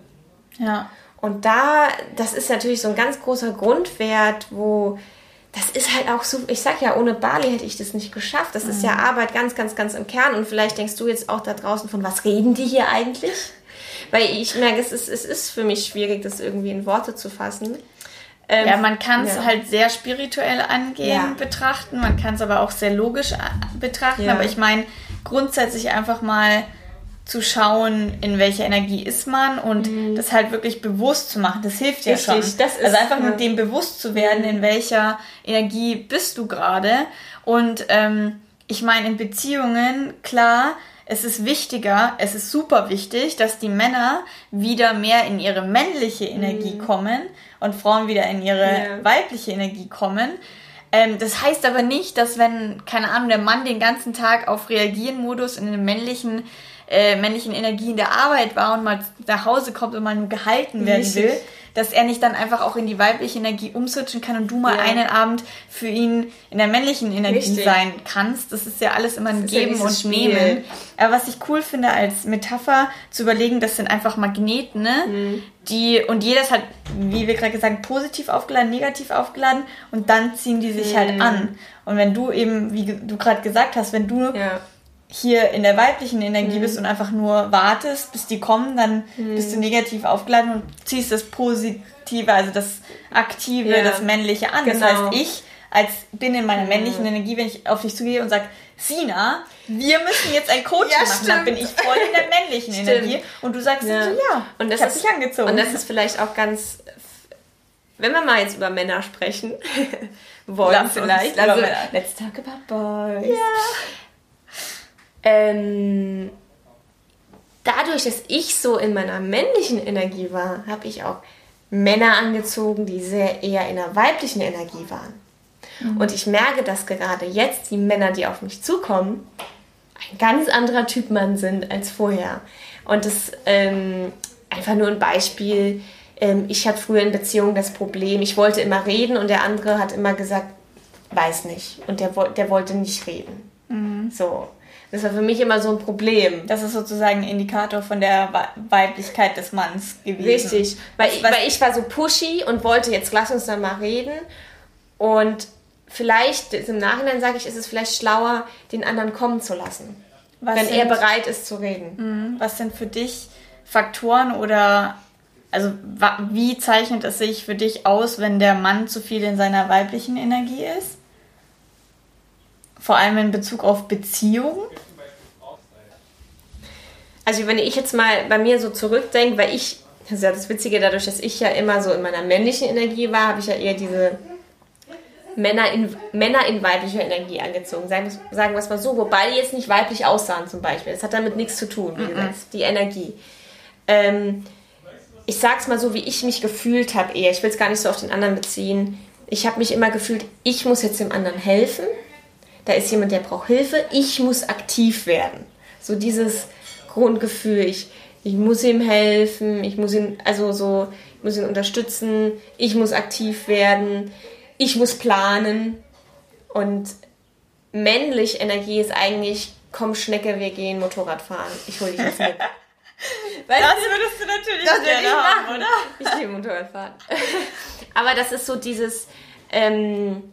Ja. Und da, das ist natürlich so ein ganz großer Grundwert, wo das ist halt auch so, ich sag ja, ohne Bali hätte ich das nicht geschafft. Das mhm. ist ja mhm. Arbeit ganz, ganz, ganz im Kern. Und vielleicht denkst du jetzt auch da draußen von, was reden die hier eigentlich? Weil ich merke, es ist, es ist für mich schwierig, das irgendwie in Worte zu fassen. Ähm, ja, man kann es ja. halt sehr spirituell angehen, ja. betrachten. Man kann es aber auch sehr logisch äh, betrachten. Ja. Aber ich meine, grundsätzlich einfach mal zu schauen, in welcher Energie ist man und mhm. das halt wirklich bewusst zu machen. Das hilft ja Richtig, schon. Das ist, also einfach ja. mit dem bewusst zu werden, in welcher Energie bist du gerade. Und ähm, ich meine, in Beziehungen, klar, es ist wichtiger, es ist super wichtig, dass die Männer wieder mehr in ihre männliche Energie mhm. kommen und Frauen wieder in ihre ja. weibliche Energie kommen. Ähm, das heißt aber nicht, dass wenn, keine Ahnung, der Mann den ganzen Tag auf Reagieren-Modus in einem männlichen äh, männlichen Energie in der Arbeit war und mal nach Hause kommt und mal nur gehalten werden Richtig. will, dass er nicht dann einfach auch in die weibliche Energie umswitchen kann und du mal ja. einen Abend für ihn in der männlichen Energie Richtig. sein kannst. Das ist ja alles immer ein Geben ja und Spiel. Nehmen. Aber was ich cool finde als Metapher zu überlegen, das sind einfach Magneten, ne? Mhm. Die, und jeder ist halt, wie wir gerade gesagt haben, positiv aufgeladen, negativ aufgeladen und dann ziehen die sich halt mhm. halt an. Und wenn du eben, wie du gerade gesagt hast, wenn du ja hier in der weiblichen Energie mhm. bist und einfach nur wartest, bis die kommen, dann mhm. bist du negativ aufgeladen und ziehst das Positive, also das Aktive, ja. das Männliche an. Genau. Das heißt, ich als bin in meiner männlichen mhm. Energie, wenn ich auf dich zugehe und sage, Sina, wir müssen jetzt ein Coaching ja, machen, dann bin ich voll in der männlichen [LAUGHS] Energie und du sagst ja. ja, und das ich ist, dich angezogen. Und das ist vielleicht auch ganz, wenn wir mal jetzt über Männer sprechen [LAUGHS] wollen Lass vielleicht. Also, let's talk about boys. Ja. Ähm, dadurch, dass ich so in meiner männlichen Energie war, habe ich auch Männer angezogen, die sehr eher in der weiblichen Energie waren. Mhm. Und ich merke, dass gerade jetzt die Männer, die auf mich zukommen, ein ganz anderer Typ Mann sind als vorher. Und das ähm, einfach nur ein Beispiel. Ähm, ich hatte früher in Beziehungen das Problem, ich wollte immer reden und der andere hat immer gesagt, weiß nicht. Und der, der wollte nicht reden. Mhm. So. Das war für mich immer so ein Problem. Das ist sozusagen ein Indikator von der Weiblichkeit des Manns gewesen. Richtig, weil, ich, weil ich war so pushy und wollte jetzt lass uns da mal reden. Und vielleicht, im Nachhinein sage ich, ist es vielleicht schlauer, den anderen kommen zu lassen. Was wenn sind, er bereit ist zu reden. Mhm. Was sind für dich Faktoren oder also wie zeichnet es sich für dich aus, wenn der Mann zu viel in seiner weiblichen Energie ist? Vor allem in Bezug auf Beziehungen? Also wenn ich jetzt mal bei mir so zurückdenke, weil ich, das ist ja das Witzige, dadurch, dass ich ja immer so in meiner männlichen Energie war, habe ich ja eher diese Männer in, Männer in weiblicher Energie angezogen. Sagen, sagen wir es mal so, wobei die jetzt nicht weiblich aussahen zum Beispiel. Das hat damit nichts zu tun, wie -mm. gesagt, die Energie. Ähm, ich sag's mal so, wie ich mich gefühlt habe eher. Ich will es gar nicht so auf den anderen beziehen. Ich habe mich immer gefühlt, ich muss jetzt dem anderen helfen. Da ist jemand, der braucht Hilfe. Ich muss aktiv werden. So dieses Grundgefühl, ich, ich muss ihm helfen, ich muss ihn, also so, ich muss ihn unterstützen, ich muss aktiv werden ich muss planen und männlich Energie ist eigentlich, komm Schnecke, wir gehen Motorrad fahren. Ich hole dich jetzt mit. [LAUGHS] Weißt das würdest du natürlich das gerne haben, machen. oder? Ich liebe Motorradfahren. [LAUGHS] Aber das ist so dieses, ähm,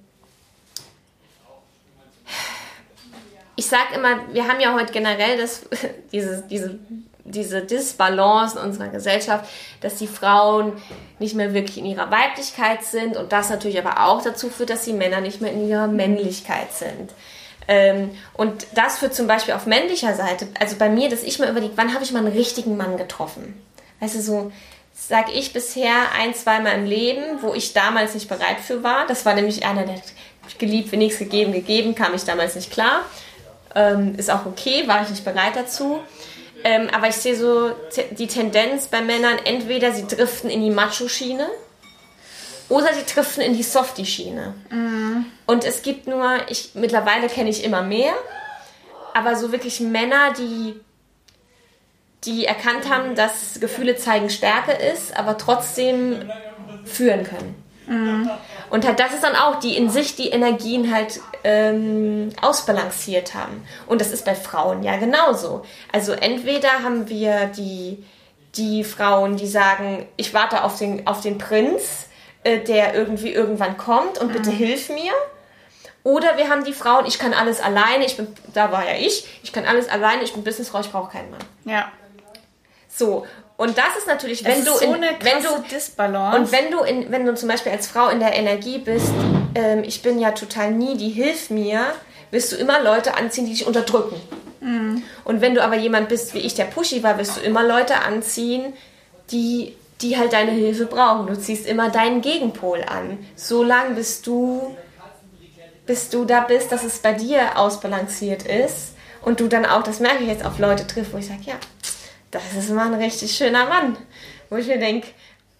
ich sag immer, wir haben ja heute generell das, [LAUGHS] diese, diese diese Disbalance in unserer Gesellschaft, dass die Frauen nicht mehr wirklich in ihrer Weiblichkeit sind und das natürlich aber auch dazu führt, dass die Männer nicht mehr in ihrer Männlichkeit sind. Ähm, und das führt zum Beispiel auf männlicher Seite, also bei mir, dass ich mal überlege, wann habe ich mal einen richtigen Mann getroffen? Weißt du, so sage ich bisher ein, zweimal im Leben, wo ich damals nicht bereit für war. Das war nämlich einer, der geliebt, nichts gegeben, gegeben, kam ich damals nicht klar. Ähm, ist auch okay, war ich nicht bereit dazu. Ähm, aber ich sehe so die Tendenz bei Männern, entweder sie driften in die Macho-Schiene oder sie driften in die Softie-Schiene. Mhm. Und es gibt nur, ich mittlerweile kenne ich immer mehr, aber so wirklich Männer, die die erkannt haben, dass Gefühle zeigen Stärke ist, aber trotzdem führen können. Mhm. Und halt, das ist dann auch, die in sich die Energien halt ähm, ausbalanciert haben. Und das ist bei Frauen ja genauso. Also entweder haben wir die, die Frauen, die sagen, ich warte auf den, auf den Prinz, äh, der irgendwie irgendwann kommt und bitte mhm. hilf mir. Oder wir haben die Frauen, ich kann alles alleine, ich bin, da war ja ich, ich kann alles alleine, ich bin Businessfrau, ich brauche keinen Mann. Ja. So, und das ist natürlich, wenn du so in, wenn du Disbalance. und wenn du in, wenn du zum Beispiel als Frau in der Energie bist, ähm, ich bin ja total nie, die hilf mir, wirst du immer Leute anziehen, die dich unterdrücken. Mhm. Und wenn du aber jemand bist wie ich, der pushy war, wirst du immer Leute anziehen, die die halt deine Hilfe brauchen. Du ziehst immer deinen Gegenpol an. So lange bis du bis du da bist, dass es bei dir ausbalanciert ist und du dann auch, das merke ich jetzt auf Leute triffst, wo ich sage, ja, das ist mal ein richtig schöner Mann. Wo ich mir denke,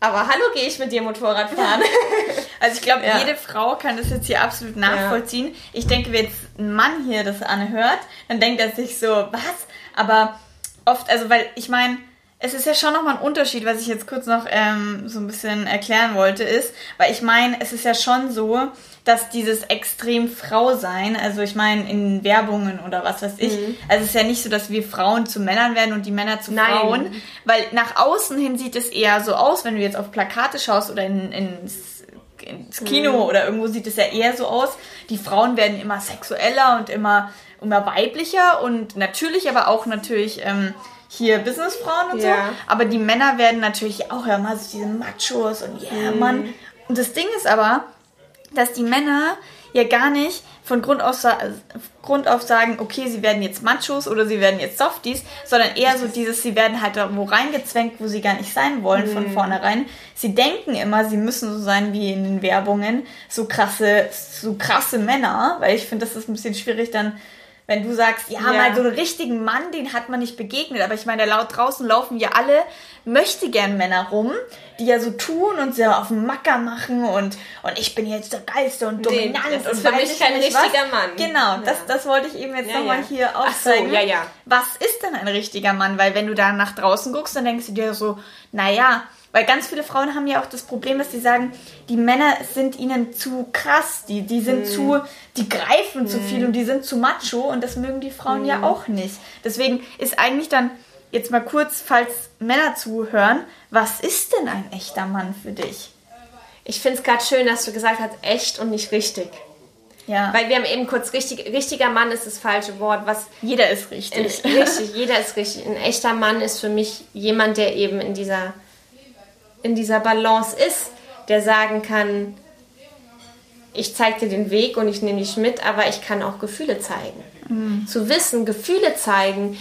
aber hallo, gehe ich mit dir Motorrad fahren? [LAUGHS] also ich glaube, ja. jede Frau kann das jetzt hier absolut nachvollziehen. Ja. Ich denke, wenn jetzt ein Mann hier das anhört, dann denkt er sich so, was? Aber oft, also weil ich meine, es ist ja schon nochmal ein Unterschied, was ich jetzt kurz noch ähm, so ein bisschen erklären wollte, ist, weil ich meine, es ist ja schon so, dass dieses extrem Frau sein, also ich meine in Werbungen oder was weiß ich, mhm. also es ist ja nicht so, dass wir Frauen zu Männern werden und die Männer zu Nein. Frauen, weil nach außen hin sieht es eher so aus, wenn du jetzt auf Plakate schaust oder in, ins, ins Kino mhm. oder irgendwo sieht es ja eher so aus, die Frauen werden immer sexueller und immer immer weiblicher und natürlich, aber auch natürlich ähm, hier Businessfrauen und ja. so. Aber die Männer werden natürlich auch ja mal so diese Machos und ja, yeah, mhm. Mann. Und das Ding ist aber, dass die Männer ja gar nicht von Grund auf, Grund auf sagen, okay, sie werden jetzt Machos oder sie werden jetzt Softies, sondern eher so dieses, sie werden halt irgendwo reingezwängt, wo sie gar nicht sein wollen mhm. von vornherein. Sie denken immer, sie müssen so sein wie in den Werbungen, so krasse, so krasse Männer, weil ich finde, das ist ein bisschen schwierig dann wenn du sagst, ja, ja, mal so einen richtigen Mann, den hat man nicht begegnet. Aber ich meine, laut draußen laufen ja alle möchte gern Männer rum, die ja so tun und so auf den Macker machen und, und ich bin jetzt der Geilste und dominant. Den, das ist für mich kein richtiger was. Mann. Genau, ja. das, das wollte ich eben jetzt ja, nochmal ja. hier aufzeigen. So, ja, ja. Was ist denn ein richtiger Mann? Weil wenn du da nach draußen guckst, dann denkst du dir so, naja, weil ganz viele Frauen haben ja auch das Problem, dass sie sagen, die Männer sind ihnen zu krass, die, die sind mm. zu, die greifen mm. zu viel und die sind zu macho und das mögen die Frauen mm. ja auch nicht. Deswegen ist eigentlich dann, jetzt mal kurz, falls Männer zuhören, was ist denn ein echter Mann für dich? Ich finde es gerade schön, dass du gesagt hast, echt und nicht richtig. Ja. Weil wir haben eben kurz richtig, richtiger Mann ist das falsche Wort. Was jeder ist richtig. In, richtig, jeder ist richtig. Ein echter Mann ist für mich jemand, der eben in dieser in dieser Balance ist, der sagen kann, ich zeige dir den Weg und ich nehme dich mit, aber ich kann auch Gefühle zeigen. Mhm. Zu wissen, Gefühle zeigen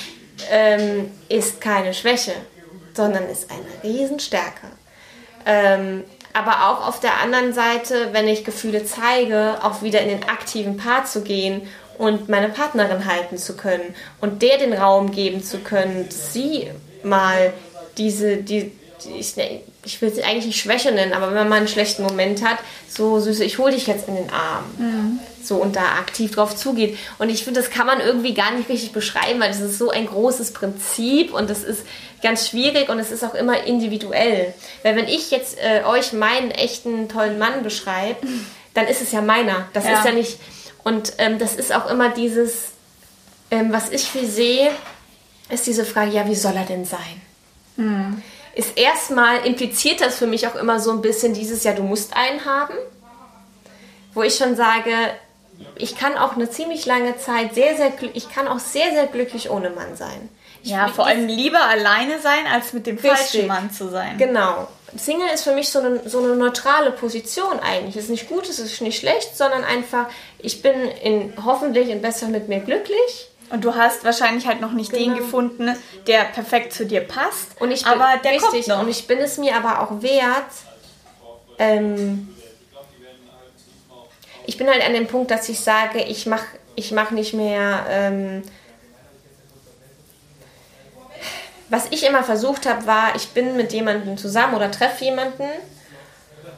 ähm, ist keine Schwäche, sondern ist eine Riesenstärke. Ähm, aber auch auf der anderen Seite, wenn ich Gefühle zeige, auch wieder in den aktiven Part zu gehen und meine Partnerin halten zu können und der den Raum geben zu können, sie mal diese, die, ich, ich will es eigentlich nicht Schwäche nennen, aber wenn man mal einen schlechten Moment hat, so süße, ich hole dich jetzt in den Arm. Mhm. So und da aktiv drauf zugeht. Und ich finde, das kann man irgendwie gar nicht richtig beschreiben, weil das ist so ein großes Prinzip und das ist ganz schwierig und es ist auch immer individuell. Weil wenn ich jetzt äh, euch meinen echten tollen Mann beschreibe, [LAUGHS] dann ist es ja meiner. Das ja. ist ja nicht. Und ähm, das ist auch immer dieses, ähm, was ich viel sehe, ist diese Frage, ja, wie soll er denn sein? Mhm ist erstmal, impliziert das für mich auch immer so ein bisschen dieses, ja, du musst einen haben. Wo ich schon sage, ich kann auch eine ziemlich lange Zeit sehr, sehr, ich kann auch sehr, sehr glücklich ohne Mann sein. Ich ja, vor allem lieber alleine sein, als mit dem richtig. falschen Mann zu sein. Genau. Single ist für mich so eine, so eine neutrale Position eigentlich. Es ist nicht gut, es ist nicht schlecht, sondern einfach, ich bin in, hoffentlich in besser mit mir glücklich und du hast wahrscheinlich halt noch nicht genau. den gefunden, der perfekt zu dir passt. Und ich bin, aber der richtig, kommt noch. Und ich bin es mir aber auch wert. Ähm, ich bin halt an dem Punkt, dass ich sage, ich mache ich mach nicht mehr. Ähm, was ich immer versucht habe, war, ich bin mit jemandem zusammen oder treffe jemanden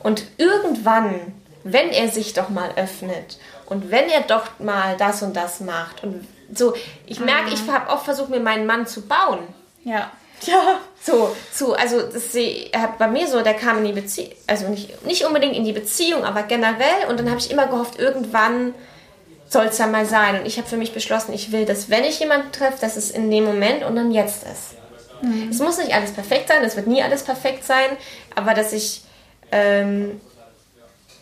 und irgendwann, wenn er sich doch mal öffnet und wenn er doch mal das und das macht und so, ich merke, mhm. ich habe oft versucht, mir meinen Mann zu bauen. Ja. Ja. So, so, also das hat bei mir so, der kam in die Beziehung, also nicht, nicht unbedingt in die Beziehung, aber generell. Und dann habe ich immer gehofft, irgendwann soll es ja mal sein. Und ich habe für mich beschlossen, ich will, dass wenn ich jemanden treffe, dass es in dem Moment und dann jetzt ist. Mhm. Es muss nicht alles perfekt sein, es wird nie alles perfekt sein, aber dass ich, ähm,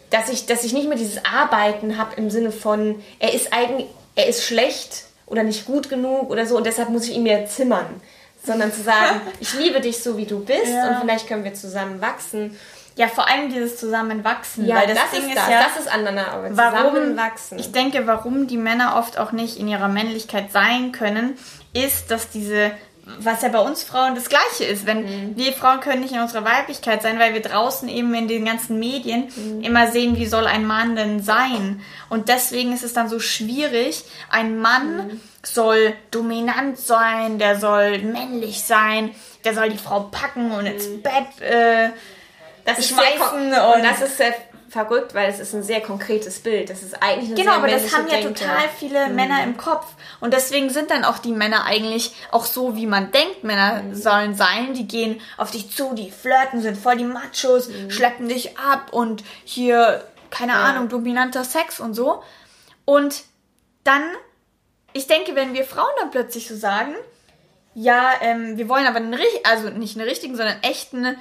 dass ich, dass ich nicht mehr dieses Arbeiten habe im Sinne von, er ist eigentlich, er ist schlecht oder nicht gut genug oder so und deshalb muss ich ihn mir zimmern. Sondern zu sagen, [LAUGHS] ich liebe dich so, wie du bist ja. und vielleicht können wir zusammen wachsen. Ja, vor allem dieses Zusammenwachsen. Ja, weil das, das Ding ist, ist ja, das ist aneinander, Zusammenwachsen. Ich denke, warum die Männer oft auch nicht in ihrer Männlichkeit sein können, ist, dass diese was ja bei uns Frauen das Gleiche ist. Wenn mhm. wir Frauen können nicht in unserer Weiblichkeit sein, weil wir draußen eben in den ganzen Medien mhm. immer sehen, wie soll ein Mann denn sein. Und deswegen ist es dann so schwierig. Ein Mann mhm. soll dominant sein, der soll männlich sein, der soll die Frau packen und ins mhm. Bett äh, das schmeißen. Ist und das ist sehr verrückt, weil es ist ein sehr konkretes Bild. Das ist eigentlich eine Genau, aber das haben ja total viele mhm. Männer im Kopf. Und deswegen sind dann auch die Männer eigentlich auch so, wie man denkt, Männer mhm. sollen sein. Die gehen auf dich zu, die flirten, sind voll die Machos, mhm. schleppen dich ab und hier, keine ja. Ahnung, dominanter Sex und so. Und dann, ich denke, wenn wir Frauen dann plötzlich so sagen, ja, ähm, wir wollen aber einen, also nicht einen richtigen, sondern einen echten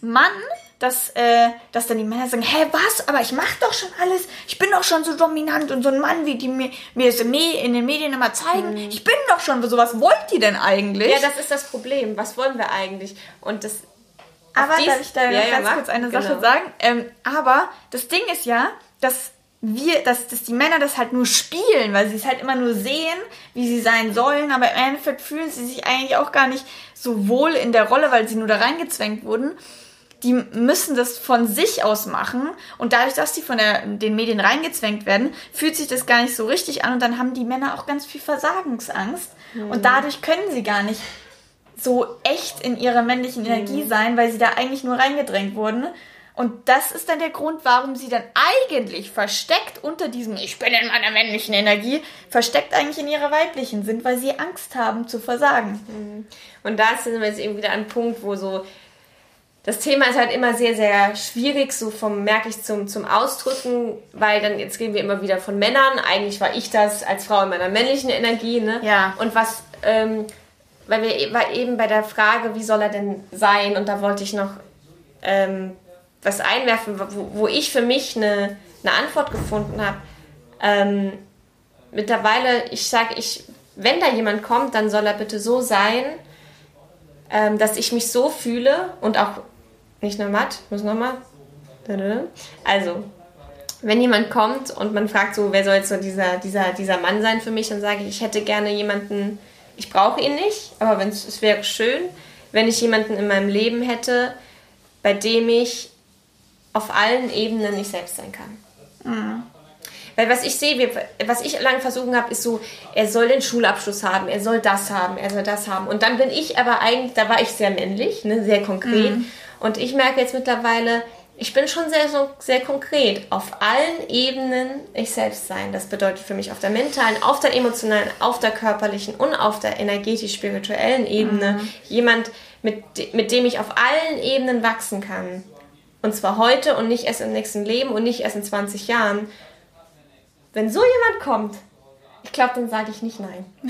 Mann, dass, äh, dass dann die Männer sagen, hä, was? Aber ich mach doch schon alles. Ich bin doch schon so dominant und so ein Mann, wie die mir, mir es in den Medien immer zeigen. Mhm. Ich bin doch schon, so was wollt ihr denn eigentlich? Ja, das ist das Problem. Was wollen wir eigentlich? Und das... Aber dies, darf ich da ja, ganz ja, kurz eine Sache genau. sagen? Ähm, aber das Ding ist ja, dass wir, dass, dass die Männer das halt nur spielen, weil sie es halt immer nur sehen, wie sie sein sollen, aber im Endeffekt fühlen sie sich eigentlich auch gar nicht so wohl in der Rolle, weil sie nur da reingezwängt wurden. Die müssen das von sich aus machen und dadurch, dass die von der, den Medien reingezwängt werden, fühlt sich das gar nicht so richtig an und dann haben die Männer auch ganz viel Versagensangst mhm. und dadurch können sie gar nicht so echt in ihrer männlichen Energie mhm. sein, weil sie da eigentlich nur reingedrängt wurden. Und das ist dann der Grund, warum sie dann eigentlich versteckt unter diesem Ich bin in meiner männlichen Energie, versteckt eigentlich in ihrer weiblichen sind, weil sie Angst haben zu versagen. Mhm. Und da sind wir jetzt eben wieder an einem Punkt, wo so das Thema ist halt immer sehr, sehr schwierig, so vom, merke ich, zum, zum Ausdrücken, weil dann, jetzt gehen wir immer wieder von Männern. Eigentlich war ich das als Frau in meiner männlichen Energie, ne? Ja. Und was, ähm, weil wir war eben bei der Frage, wie soll er denn sein? Und da wollte ich noch ähm, was einwerfen, wo, wo ich für mich eine, eine Antwort gefunden habe. Ähm, mittlerweile, ich sage, ich, wenn da jemand kommt, dann soll er bitte so sein, ähm, dass ich mich so fühle und auch nicht nur matt, muss nochmal. Also, wenn jemand kommt und man fragt so, wer soll jetzt so dieser, dieser, dieser Mann sein für mich, dann sage ich, ich hätte gerne jemanden, ich brauche ihn nicht, aber wenn es wäre schön, wenn ich jemanden in meinem Leben hätte, bei dem ich auf allen Ebenen nicht selbst sein kann. Mhm. Weil was ich sehe, was ich lange versuchen habe, ist so, er soll den Schulabschluss haben, er soll das haben, er soll das haben. Und dann bin ich aber eigentlich, da war ich sehr männlich, ne, sehr konkret. Mhm. Und ich merke jetzt mittlerweile, ich bin schon sehr, sehr konkret. Auf allen Ebenen ich selbst sein. Das bedeutet für mich auf der mentalen, auf der emotionalen, auf der körperlichen und auf der energetisch-spirituellen Ebene mhm. jemand, mit, mit dem ich auf allen Ebenen wachsen kann. Und zwar heute und nicht erst im nächsten Leben und nicht erst in 20 Jahren. Wenn so jemand kommt, ich glaube, dann sage ich nicht nein. [LAUGHS]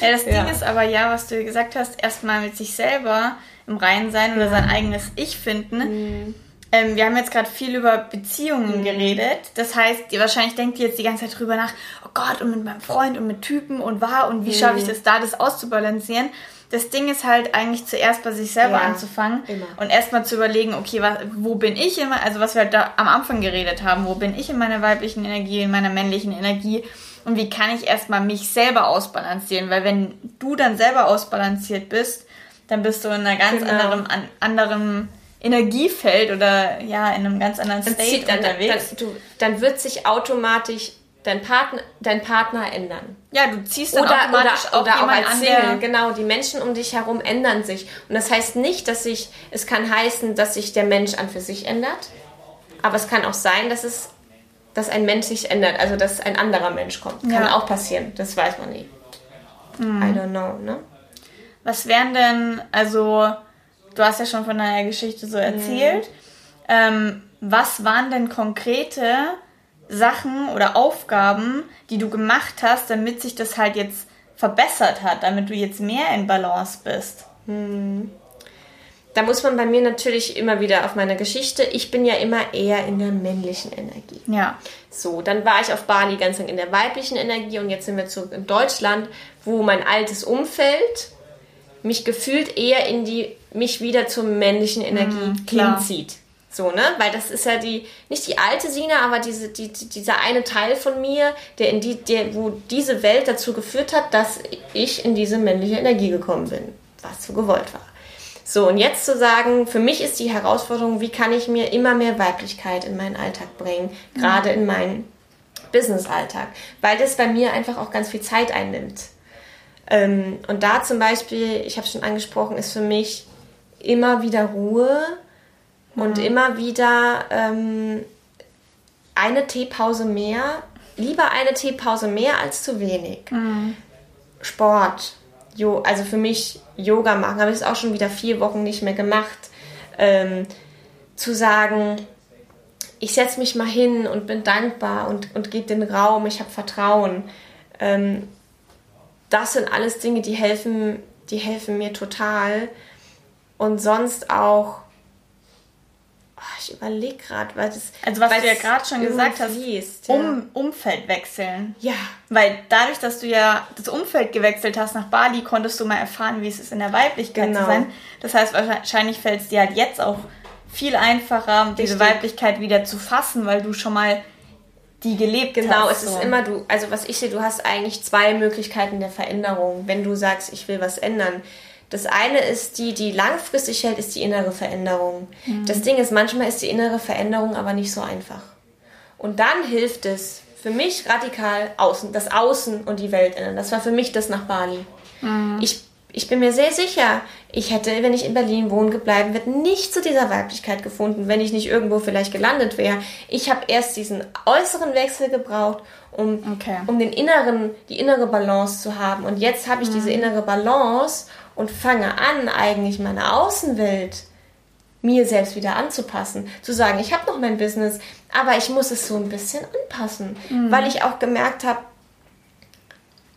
ja, das Ding ist aber ja, was du gesagt hast, erstmal mit sich selber im Reinen sein oder sein eigenes Ich finden. Mhm. Ähm, wir haben jetzt gerade viel über Beziehungen mhm. geredet. Das heißt, ihr wahrscheinlich denkt ihr jetzt die ganze Zeit drüber nach, oh Gott, und mit meinem Freund und mit Typen und war und wie mhm. schaffe ich das da, das auszubalancieren das Ding ist halt eigentlich zuerst bei sich selber ja, anzufangen immer. und erstmal zu überlegen, okay, was, wo bin ich immer, also was wir halt da am Anfang geredet haben, wo bin ich in meiner weiblichen Energie, in meiner männlichen Energie und wie kann ich erstmal mich selber ausbalancieren, weil wenn du dann selber ausbalanciert bist, dann bist du in einer ganz genau. anderen, an, anderen Energiefeld oder ja, in einem ganz anderen State dann, unterwegs. Dann, du, dann wird sich automatisch dein Partner, dein Partner ändern. Ja, du ziehst dann oder, automatisch oder, auch, oder auch als Single. Genau, die Menschen um dich herum ändern sich. Und das heißt nicht, dass sich, es kann heißen, dass sich der Mensch an für sich ändert, aber es kann auch sein, dass es, dass ein Mensch sich ändert, also dass ein anderer Mensch kommt. Kann ja. auch passieren, das weiß man nie. Hm. I don't know, ne? Was wären denn, also, du hast ja schon von deiner Geschichte so erzählt, hm. ähm, was waren denn konkrete Sachen oder Aufgaben, die du gemacht hast, damit sich das halt jetzt verbessert hat, damit du jetzt mehr in Balance bist? Hm. Da muss man bei mir natürlich immer wieder auf meine Geschichte. Ich bin ja immer eher in der männlichen Energie. Ja. So, dann war ich auf Bali ganz lang in der weiblichen Energie und jetzt sind wir zurück in Deutschland, wo mein altes Umfeld mich gefühlt eher in die, mich wieder zur männlichen Energie mhm, hinzieht. So, ne? Weil das ist ja die, nicht die alte Sina, aber diese, die, dieser eine Teil von mir, der in die, der, wo diese Welt dazu geführt hat, dass ich in diese männliche Energie gekommen bin, was so gewollt war. So, und jetzt zu sagen, für mich ist die Herausforderung, wie kann ich mir immer mehr Weiblichkeit in meinen Alltag bringen, mhm. gerade in meinen Business-Alltag, weil das bei mir einfach auch ganz viel Zeit einnimmt. Ähm, und da zum Beispiel, ich habe schon angesprochen, ist für mich immer wieder Ruhe, und mhm. immer wieder ähm, eine Teepause mehr, lieber eine Teepause mehr als zu wenig. Mhm. Sport, jo, also für mich Yoga machen, habe ich es auch schon wieder vier Wochen nicht mehr gemacht. Ähm, zu sagen, ich setze mich mal hin und bin dankbar und, und gebe den Raum, ich habe Vertrauen. Ähm, das sind alles Dinge, die helfen, die helfen mir total. Und sonst auch ich überlege gerade, weil das. Also, was du ja gerade schon gesagt hast, fließt, ja. um, Umfeld wechseln. Ja. Weil dadurch, dass du ja das Umfeld gewechselt hast nach Bali, konntest du mal erfahren, wie es ist, in der Weiblichkeit genau. zu sein. Das heißt, wahrscheinlich fällt es dir halt jetzt auch viel einfacher, Richtig. diese Weiblichkeit wieder zu fassen, weil du schon mal die gelebt genau, hast. Genau, es ist immer du, also was ich sehe, du hast eigentlich zwei Möglichkeiten der Veränderung, wenn du sagst, ich will was ändern. Das eine ist die, die langfristig hält, ist die innere Veränderung. Mhm. Das Ding ist, manchmal ist die innere Veränderung aber nicht so einfach. Und dann hilft es für mich radikal außen, das Außen und die Welt ändern. Das war für mich das nach Bali. Mhm. Ich ich bin mir sehr sicher, ich hätte, wenn ich in Berlin wohnen gebleiben wäre, nicht zu dieser Weiblichkeit gefunden, wenn ich nicht irgendwo vielleicht gelandet wäre. Ich habe erst diesen äußeren Wechsel gebraucht, um, okay. um den inneren, die innere Balance zu haben. Und jetzt habe ich mhm. diese innere Balance und fange an, eigentlich meine Außenwelt mir selbst wieder anzupassen. Zu sagen, ich habe noch mein Business, aber ich muss es so ein bisschen anpassen, mhm. weil ich auch gemerkt habe,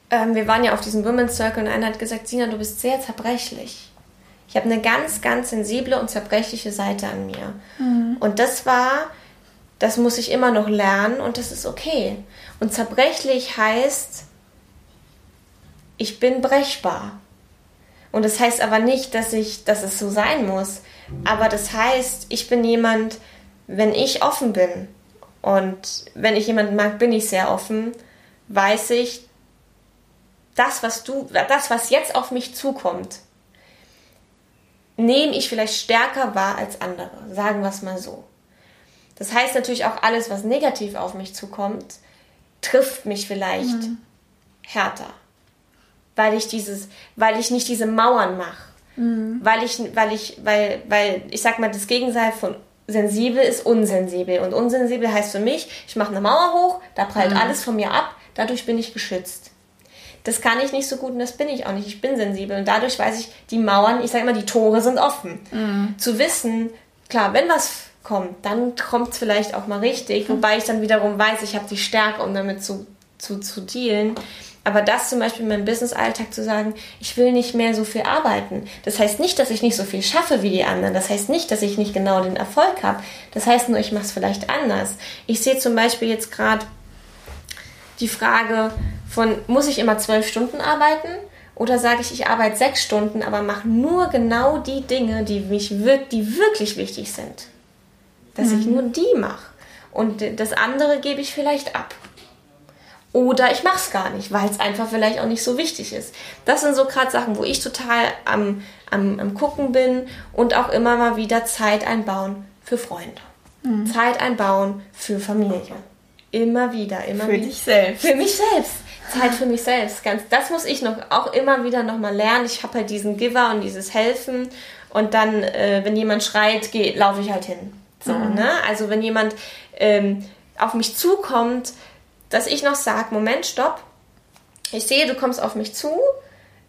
ähm, wir waren ja auf diesem Women's Circle und einer hat gesagt, Sina, du bist sehr zerbrechlich. Ich habe eine ganz, ganz sensible und zerbrechliche Seite an mir. Mhm. Und das war, das muss ich immer noch lernen und das ist okay. Und zerbrechlich heißt, ich bin brechbar. Und das heißt aber nicht, dass ich, dass es so sein muss. Aber das heißt, ich bin jemand, wenn ich offen bin und wenn ich jemanden mag, bin ich sehr offen, weiß ich, das, was du, das, was jetzt auf mich zukommt, nehme ich vielleicht stärker wahr als andere. Sagen wir es mal so. Das heißt natürlich auch, alles, was negativ auf mich zukommt, trifft mich vielleicht mhm. härter. Weil ich dieses, weil ich nicht diese Mauern mache. Mhm. Weil ich, weil ich, weil, weil, ich sag mal, das Gegenteil von sensibel ist unsensibel. Und unsensibel heißt für mich, ich mache eine Mauer hoch, da prallt mhm. alles von mir ab, dadurch bin ich geschützt das kann ich nicht so gut und das bin ich auch nicht. Ich bin sensibel und dadurch weiß ich, die Mauern, ich sage immer, die Tore sind offen. Mhm. Zu wissen, klar, wenn was kommt, dann kommt es vielleicht auch mal richtig, mhm. wobei ich dann wiederum weiß, ich habe die Stärke, um damit zu, zu, zu dealen. Aber das zum Beispiel in meinem Business-Alltag zu sagen, ich will nicht mehr so viel arbeiten. Das heißt nicht, dass ich nicht so viel schaffe wie die anderen. Das heißt nicht, dass ich nicht genau den Erfolg habe. Das heißt nur, ich mache es vielleicht anders. Ich sehe zum Beispiel jetzt gerade die Frage von, muss ich immer zwölf Stunden arbeiten? Oder sage ich, ich arbeite sechs Stunden, aber mache nur genau die Dinge, die, mich wirk die wirklich wichtig sind. Dass mhm. ich nur die mache. Und das andere gebe ich vielleicht ab. Oder ich mache es gar nicht, weil es einfach vielleicht auch nicht so wichtig ist. Das sind so gerade Sachen, wo ich total am, am, am Gucken bin und auch immer mal wieder Zeit einbauen für Freunde. Mhm. Zeit einbauen für Familie. Immer wieder, immer für wieder. Für dich selbst. Für mich selbst. Zeit für mich selbst. Ganz, das muss ich noch auch immer wieder nochmal lernen. Ich habe halt diesen Giver und dieses Helfen. Und dann, äh, wenn jemand schreit, laufe ich halt hin. So, mhm. ne? Also wenn jemand ähm, auf mich zukommt, dass ich noch sage, Moment, stopp. Ich sehe, du kommst auf mich zu,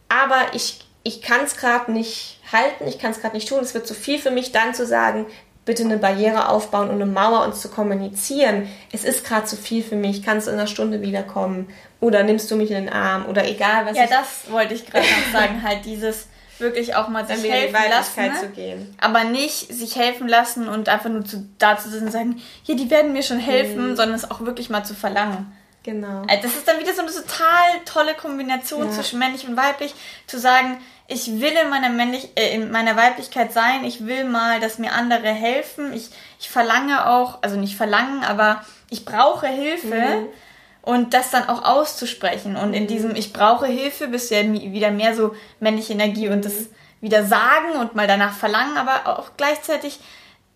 aber ich, ich kann es gerade nicht halten, ich kann es gerade nicht tun. Es wird zu viel für mich, dann zu sagen, bitte eine Barriere aufbauen und eine Mauer uns zu kommunizieren. Es ist gerade zu viel für mich, kannst du in einer Stunde wiederkommen oder nimmst du mich in den Arm oder egal was. Ja, das wollte ich gerade noch sagen, [LAUGHS] halt dieses wirklich auch mal sich helfen lassen, ne? zu gehen. aber nicht sich helfen lassen und einfach nur zu, da zu sitzen und sagen, hier, die werden mir schon helfen, mhm. sondern es auch wirklich mal zu verlangen. Genau. Also das ist dann wieder so eine total tolle Kombination ja. zwischen männlich und weiblich, zu sagen, ich will in meiner, männlich, äh, in meiner Weiblichkeit sein, ich will mal, dass mir andere helfen, ich, ich verlange auch, also nicht verlangen, aber ich brauche Hilfe mhm. und das dann auch auszusprechen. Und in mhm. diesem Ich brauche Hilfe bist du ja wieder mehr so männliche Energie und das wieder sagen und mal danach verlangen, aber auch gleichzeitig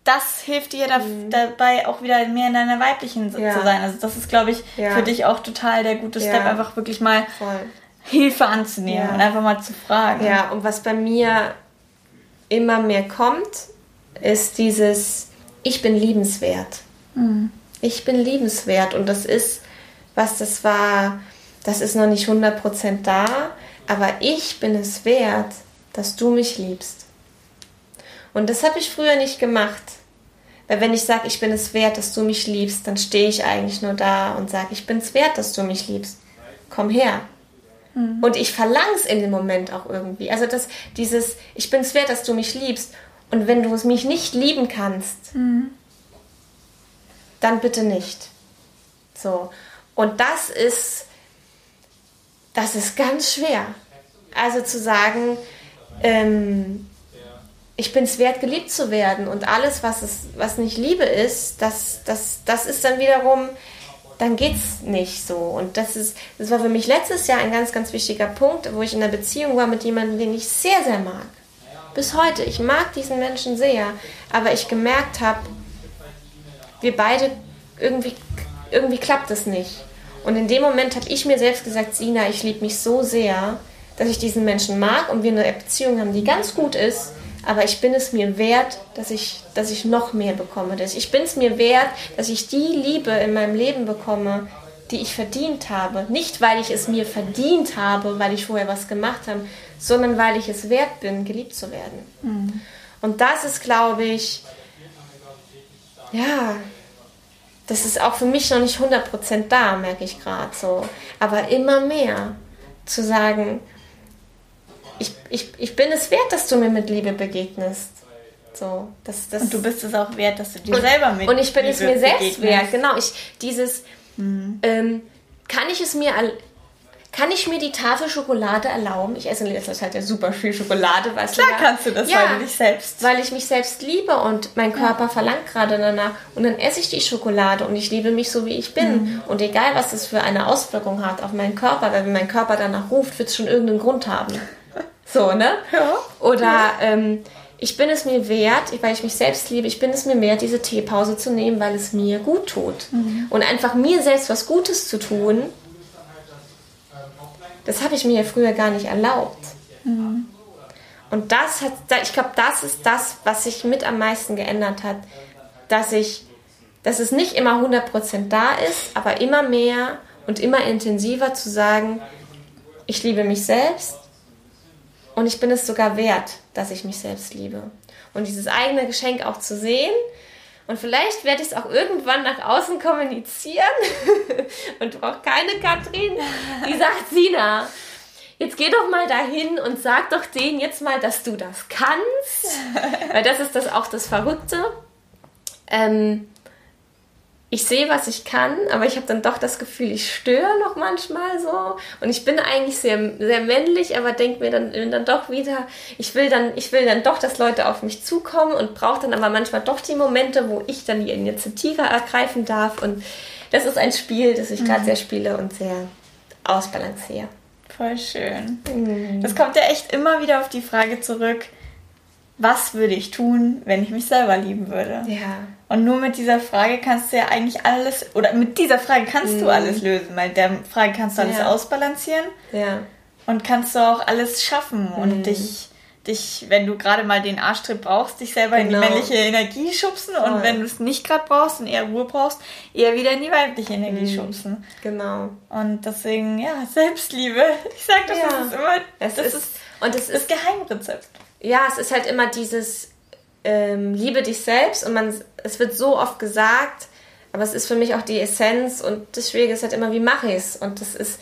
das hilft dir da, mhm. dabei auch wieder mehr in deiner weiblichen ja. zu sein. Also das ist, glaube ich, ja. für dich auch total der gute Step, einfach wirklich mal Voll. Hilfe anzunehmen ja. und einfach mal zu fragen. Ja, und was bei mir immer mehr kommt, ist dieses Ich bin liebenswert. Mhm. Ich bin liebenswert und das ist, was das war, das ist noch nicht 100% da, aber ich bin es wert, dass du mich liebst. Und das habe ich früher nicht gemacht. Weil wenn ich sage, ich bin es wert, dass du mich liebst, dann stehe ich eigentlich nur da und sage, ich bin es wert, dass du mich liebst. Komm her. Mhm. Und ich verlange es in dem Moment auch irgendwie. Also das, dieses, ich bin es wert, dass du mich liebst. Und wenn du es mich nicht lieben kannst, mhm. dann bitte nicht. So. Und das ist, das ist ganz schwer. Also zu sagen, ähm, ich bin es wert, geliebt zu werden. Und alles, was, es, was nicht Liebe ist, das, das, das ist dann wiederum, dann geht es nicht so. Und das ist, das war für mich letztes Jahr ein ganz, ganz wichtiger Punkt, wo ich in einer Beziehung war mit jemandem, den ich sehr, sehr mag. Bis heute. Ich mag diesen Menschen sehr. Aber ich gemerkt habe, wir beide irgendwie, irgendwie klappt es nicht. Und in dem Moment habe ich mir selbst gesagt, Sina, ich liebe mich so sehr, dass ich diesen Menschen mag und wir eine Beziehung haben, die ganz gut ist aber ich bin es mir wert, dass ich, dass ich noch mehr bekomme. Ich bin es mir wert, dass ich die Liebe in meinem Leben bekomme, die ich verdient habe. Nicht, weil ich es mir verdient habe, weil ich vorher was gemacht habe, sondern weil ich es wert bin, geliebt zu werden. Mhm. Und das ist, glaube ich, ja, das ist auch für mich noch nicht 100% da, merke ich gerade so. Aber immer mehr zu sagen, ich, ich, ich bin es wert, dass du mir mit Liebe begegnest. So, das, das und du bist es auch wert, dass du dir und, selber mit Und ich bin Liebe es mir selbst begegnest. wert, genau. Ich, dieses, mhm. ähm, kann ich es mir, kann ich mir die Tafel Schokolade erlauben? Ich esse in letzter Zeit ja super viel Schokolade, weißt Klar du? Klar kannst du das, ja, weil du dich selbst... Weil ich mich selbst liebe und mein Körper verlangt gerade danach. Und dann esse ich die Schokolade und ich liebe mich so, wie ich bin. Mhm. Und egal, was das für eine Auswirkung hat auf meinen Körper, weil wenn mein Körper danach ruft, wird es schon irgendeinen Grund haben. So, ne? Ja. Oder ja. Ähm, ich bin es mir wert, weil ich mich selbst liebe, ich bin es mir wert, diese Teepause zu nehmen, weil es mir gut tut. Mhm. Und einfach mir selbst was Gutes zu tun, das habe ich mir ja früher gar nicht erlaubt. Mhm. Und das hat, ich glaube, das ist das, was sich mit am meisten geändert hat, dass ich, dass es nicht immer 100% da ist, aber immer mehr und immer intensiver zu sagen, ich liebe mich selbst, und ich bin es sogar wert, dass ich mich selbst liebe. Und dieses eigene Geschenk auch zu sehen. Und vielleicht werde ich es auch irgendwann nach außen kommunizieren. [LAUGHS] und brauche keine Katrin, die sagt, Sina, jetzt geh doch mal dahin und sag doch denen jetzt mal, dass du das kannst. [LAUGHS] Weil das ist das auch das Verrückte. Ähm, ich sehe, was ich kann, aber ich habe dann doch das Gefühl, ich störe noch manchmal so. Und ich bin eigentlich sehr, sehr männlich, aber denke mir dann, dann doch wieder, ich will dann, ich will dann doch, dass Leute auf mich zukommen und brauche dann aber manchmal doch die Momente, wo ich dann die Initiative ergreifen darf. Und das ist ein Spiel, das ich mhm. gerade sehr spiele und sehr ausbalanciere. Voll schön. Mhm. Das kommt ja echt immer wieder auf die Frage zurück, was würde ich tun, wenn ich mich selber lieben würde? Ja. Und nur mit dieser Frage kannst du ja eigentlich alles, oder mit dieser Frage kannst mhm. du alles lösen, weil der Frage kannst du alles ja. ausbalancieren. Ja. Und kannst du auch alles schaffen mhm. und dich, dich, wenn du gerade mal den Arschtritt brauchst, dich selber genau. in die genau. männliche Energie schubsen Voll. und wenn du es nicht gerade brauchst und eher Ruhe brauchst, eher wieder in die weibliche Energie mhm. schubsen. Genau. Und deswegen, ja, [LAUGHS] Selbstliebe. Ich sag das, ja. das ist immer, es das ist, ist, und es ist das Geheimrezept ja, es ist halt immer dieses ähm, Liebe dich selbst und man, es wird so oft gesagt, aber es ist für mich auch die Essenz und das Schwierige ist halt immer, wie mache ich es? Und das ist,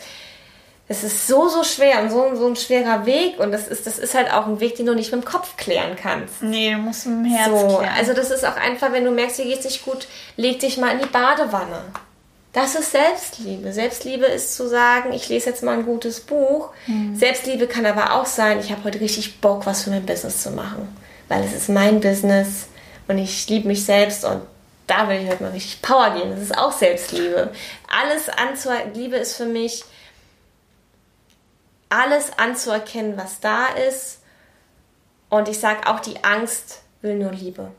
es ist so, so schwer und so, so ein schwerer Weg und das ist, das ist halt auch ein Weg, den du nicht mit dem Kopf klären kannst. Nee, du musst mit dem Herz so, klären. Also das ist auch einfach, wenn du merkst, dir geht's nicht gut, leg dich mal in die Badewanne. Das ist Selbstliebe. Selbstliebe ist zu sagen, ich lese jetzt mal ein gutes Buch. Mhm. Selbstliebe kann aber auch sein, ich habe heute richtig Bock, was für mein Business zu machen. Weil es ist mein Business und ich liebe mich selbst und da will ich heute mal richtig Power geben. Das ist auch Selbstliebe. Alles anzuerkennen, Liebe ist für mich alles anzuerkennen, was da ist. Und ich sage auch, die Angst will nur Liebe.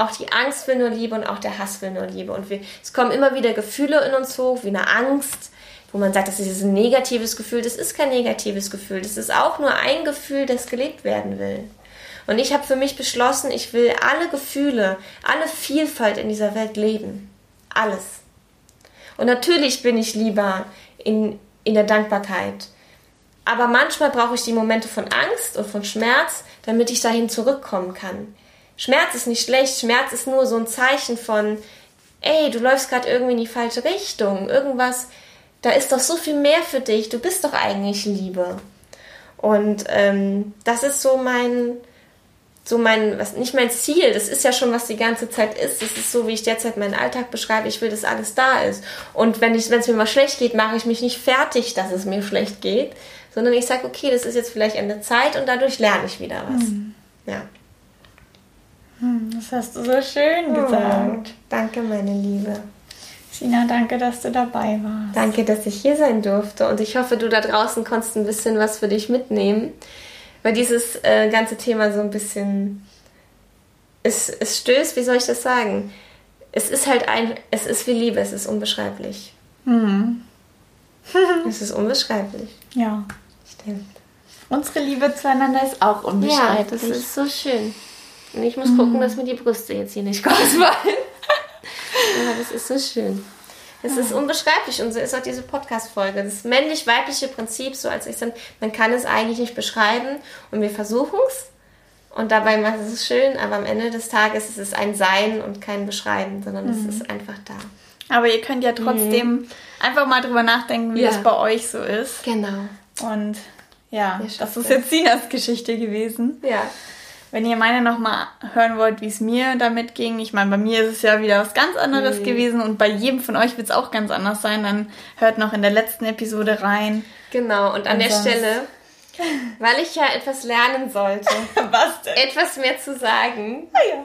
Auch die Angst will nur Liebe und auch der Hass will nur Liebe. Und wir, es kommen immer wieder Gefühle in uns hoch, wie eine Angst, wo man sagt, das ist ein negatives Gefühl. Das ist kein negatives Gefühl. Das ist auch nur ein Gefühl, das gelebt werden will. Und ich habe für mich beschlossen, ich will alle Gefühle, alle Vielfalt in dieser Welt leben. Alles. Und natürlich bin ich lieber in, in der Dankbarkeit. Aber manchmal brauche ich die Momente von Angst und von Schmerz, damit ich dahin zurückkommen kann. Schmerz ist nicht schlecht, Schmerz ist nur so ein Zeichen von, ey, du läufst gerade irgendwie in die falsche Richtung, irgendwas, da ist doch so viel mehr für dich, du bist doch eigentlich Liebe. Und ähm, das ist so mein, so mein, was nicht mein Ziel, das ist ja schon, was die ganze Zeit ist. Das ist so, wie ich derzeit meinen Alltag beschreibe. Ich will, dass alles da ist. Und wenn es mir mal schlecht geht, mache ich mich nicht fertig, dass es mir schlecht geht, sondern ich sage, okay, das ist jetzt vielleicht eine Zeit und dadurch lerne ich wieder was. Mhm. Ja. Hm, das hast du so schön gesagt. Oh, danke, meine Liebe. Sina, danke, dass du dabei warst. Danke, dass ich hier sein durfte. Und ich hoffe, du da draußen konntest ein bisschen was für dich mitnehmen. Weil dieses äh, ganze Thema so ein bisschen. Es, es stößt, wie soll ich das sagen? Es ist halt ein. Es ist wie Liebe, es ist unbeschreiblich. Mhm. [LAUGHS] es ist unbeschreiblich. Ja. Stimmt. Unsere Liebe zueinander ist auch unbeschreiblich. Ja, das ist so schön. Und ich muss mhm. gucken, dass mir die Brüste jetzt hier nicht [LAUGHS] rausfallen. [LAUGHS] Aber das ist so schön. Es ist unbeschreiblich und so ist auch diese Podcast-Folge. Das männlich-weibliche Prinzip, so als ich dann, man kann es eigentlich nicht beschreiben und wir versuchen es. Und dabei macht es schön, aber am Ende des Tages ist es ein Sein und kein Beschreiben, sondern mhm. es ist einfach da. Aber ihr könnt ja trotzdem mhm. einfach mal drüber nachdenken, wie ja. das bei euch so ist. Genau. Und ja, das ist jetzt Sinas Geschichte gewesen. Ja. Wenn ihr meine nochmal hören wollt, wie es mir damit ging, ich meine, bei mir ist es ja wieder was ganz anderes mhm. gewesen und bei jedem von euch wird es auch ganz anders sein, dann hört noch in der letzten Episode rein. Genau, und an und der Stelle, weil ich ja etwas lernen sollte, [LAUGHS] was denn? etwas mehr zu sagen. Ah, ja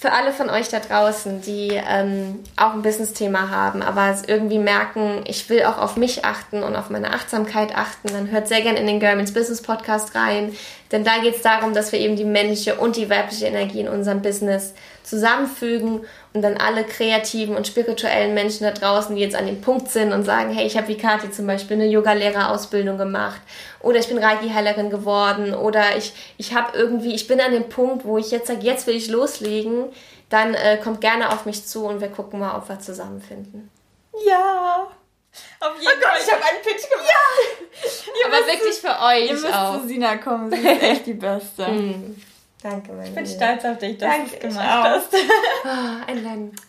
für alle von euch da draußen, die ähm, auch ein Business-Thema haben, aber irgendwie merken, ich will auch auf mich achten und auf meine Achtsamkeit achten, dann hört sehr gerne in den Girl Business Podcast rein. Denn da geht es darum, dass wir eben die männliche und die weibliche Energie in unserem Business zusammenfügen und dann alle kreativen und spirituellen Menschen da draußen, die jetzt an dem Punkt sind und sagen, hey, ich habe wie Kathi zum Beispiel eine Yoga-Lehrerausbildung gemacht oder ich bin Reiki-Heilerin geworden oder ich, ich habe irgendwie, ich bin an dem Punkt, wo ich jetzt sage, jetzt will ich loslegen, dann äh, kommt gerne auf mich zu und wir gucken mal, ob wir zusammenfinden. Ja. Auf jeden oh Gott, Fall. ich habe einen Pitch gemacht. Ja. [LAUGHS] Aber wirklich für euch ihr müsst auch. zu Sina kommen. Sie ist echt die Beste. mm. [LAUGHS] Danke, meine Ich bin stolz auf dich, dass du es gemacht hast. oh, ein Land.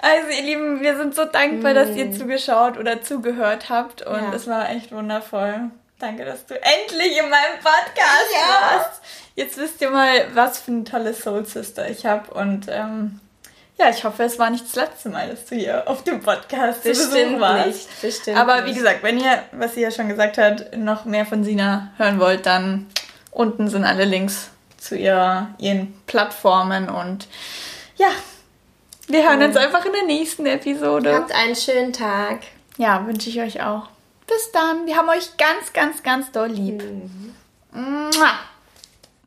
Also, ihr Lieben, wir sind so dankbar, mm. dass ihr mm. zugeschaut oder zugehört habt. Und ja. es war echt wundervoll. Danke, dass du endlich in meinem Podcast ja. warst. Jetzt wisst ihr mal, was für eine tolle Soul Sister ich habe. Und ähm, ja, ich hoffe, es war nicht das letzte Mal, dass du hier auf dem Podcast bestimmt warst. Nicht, bestimmt Aber wie gesagt, wenn ihr, was sie ja schon gesagt hat, noch mehr von Sina hören wollt, dann unten sind alle Links zu ihrer, ihren Plattformen und ja, wir hören uns einfach in der nächsten Episode. Habt einen schönen Tag. Ja, wünsche ich euch auch. Bis dann. Wir haben euch ganz, ganz, ganz doll lieb. Mhm. Mua.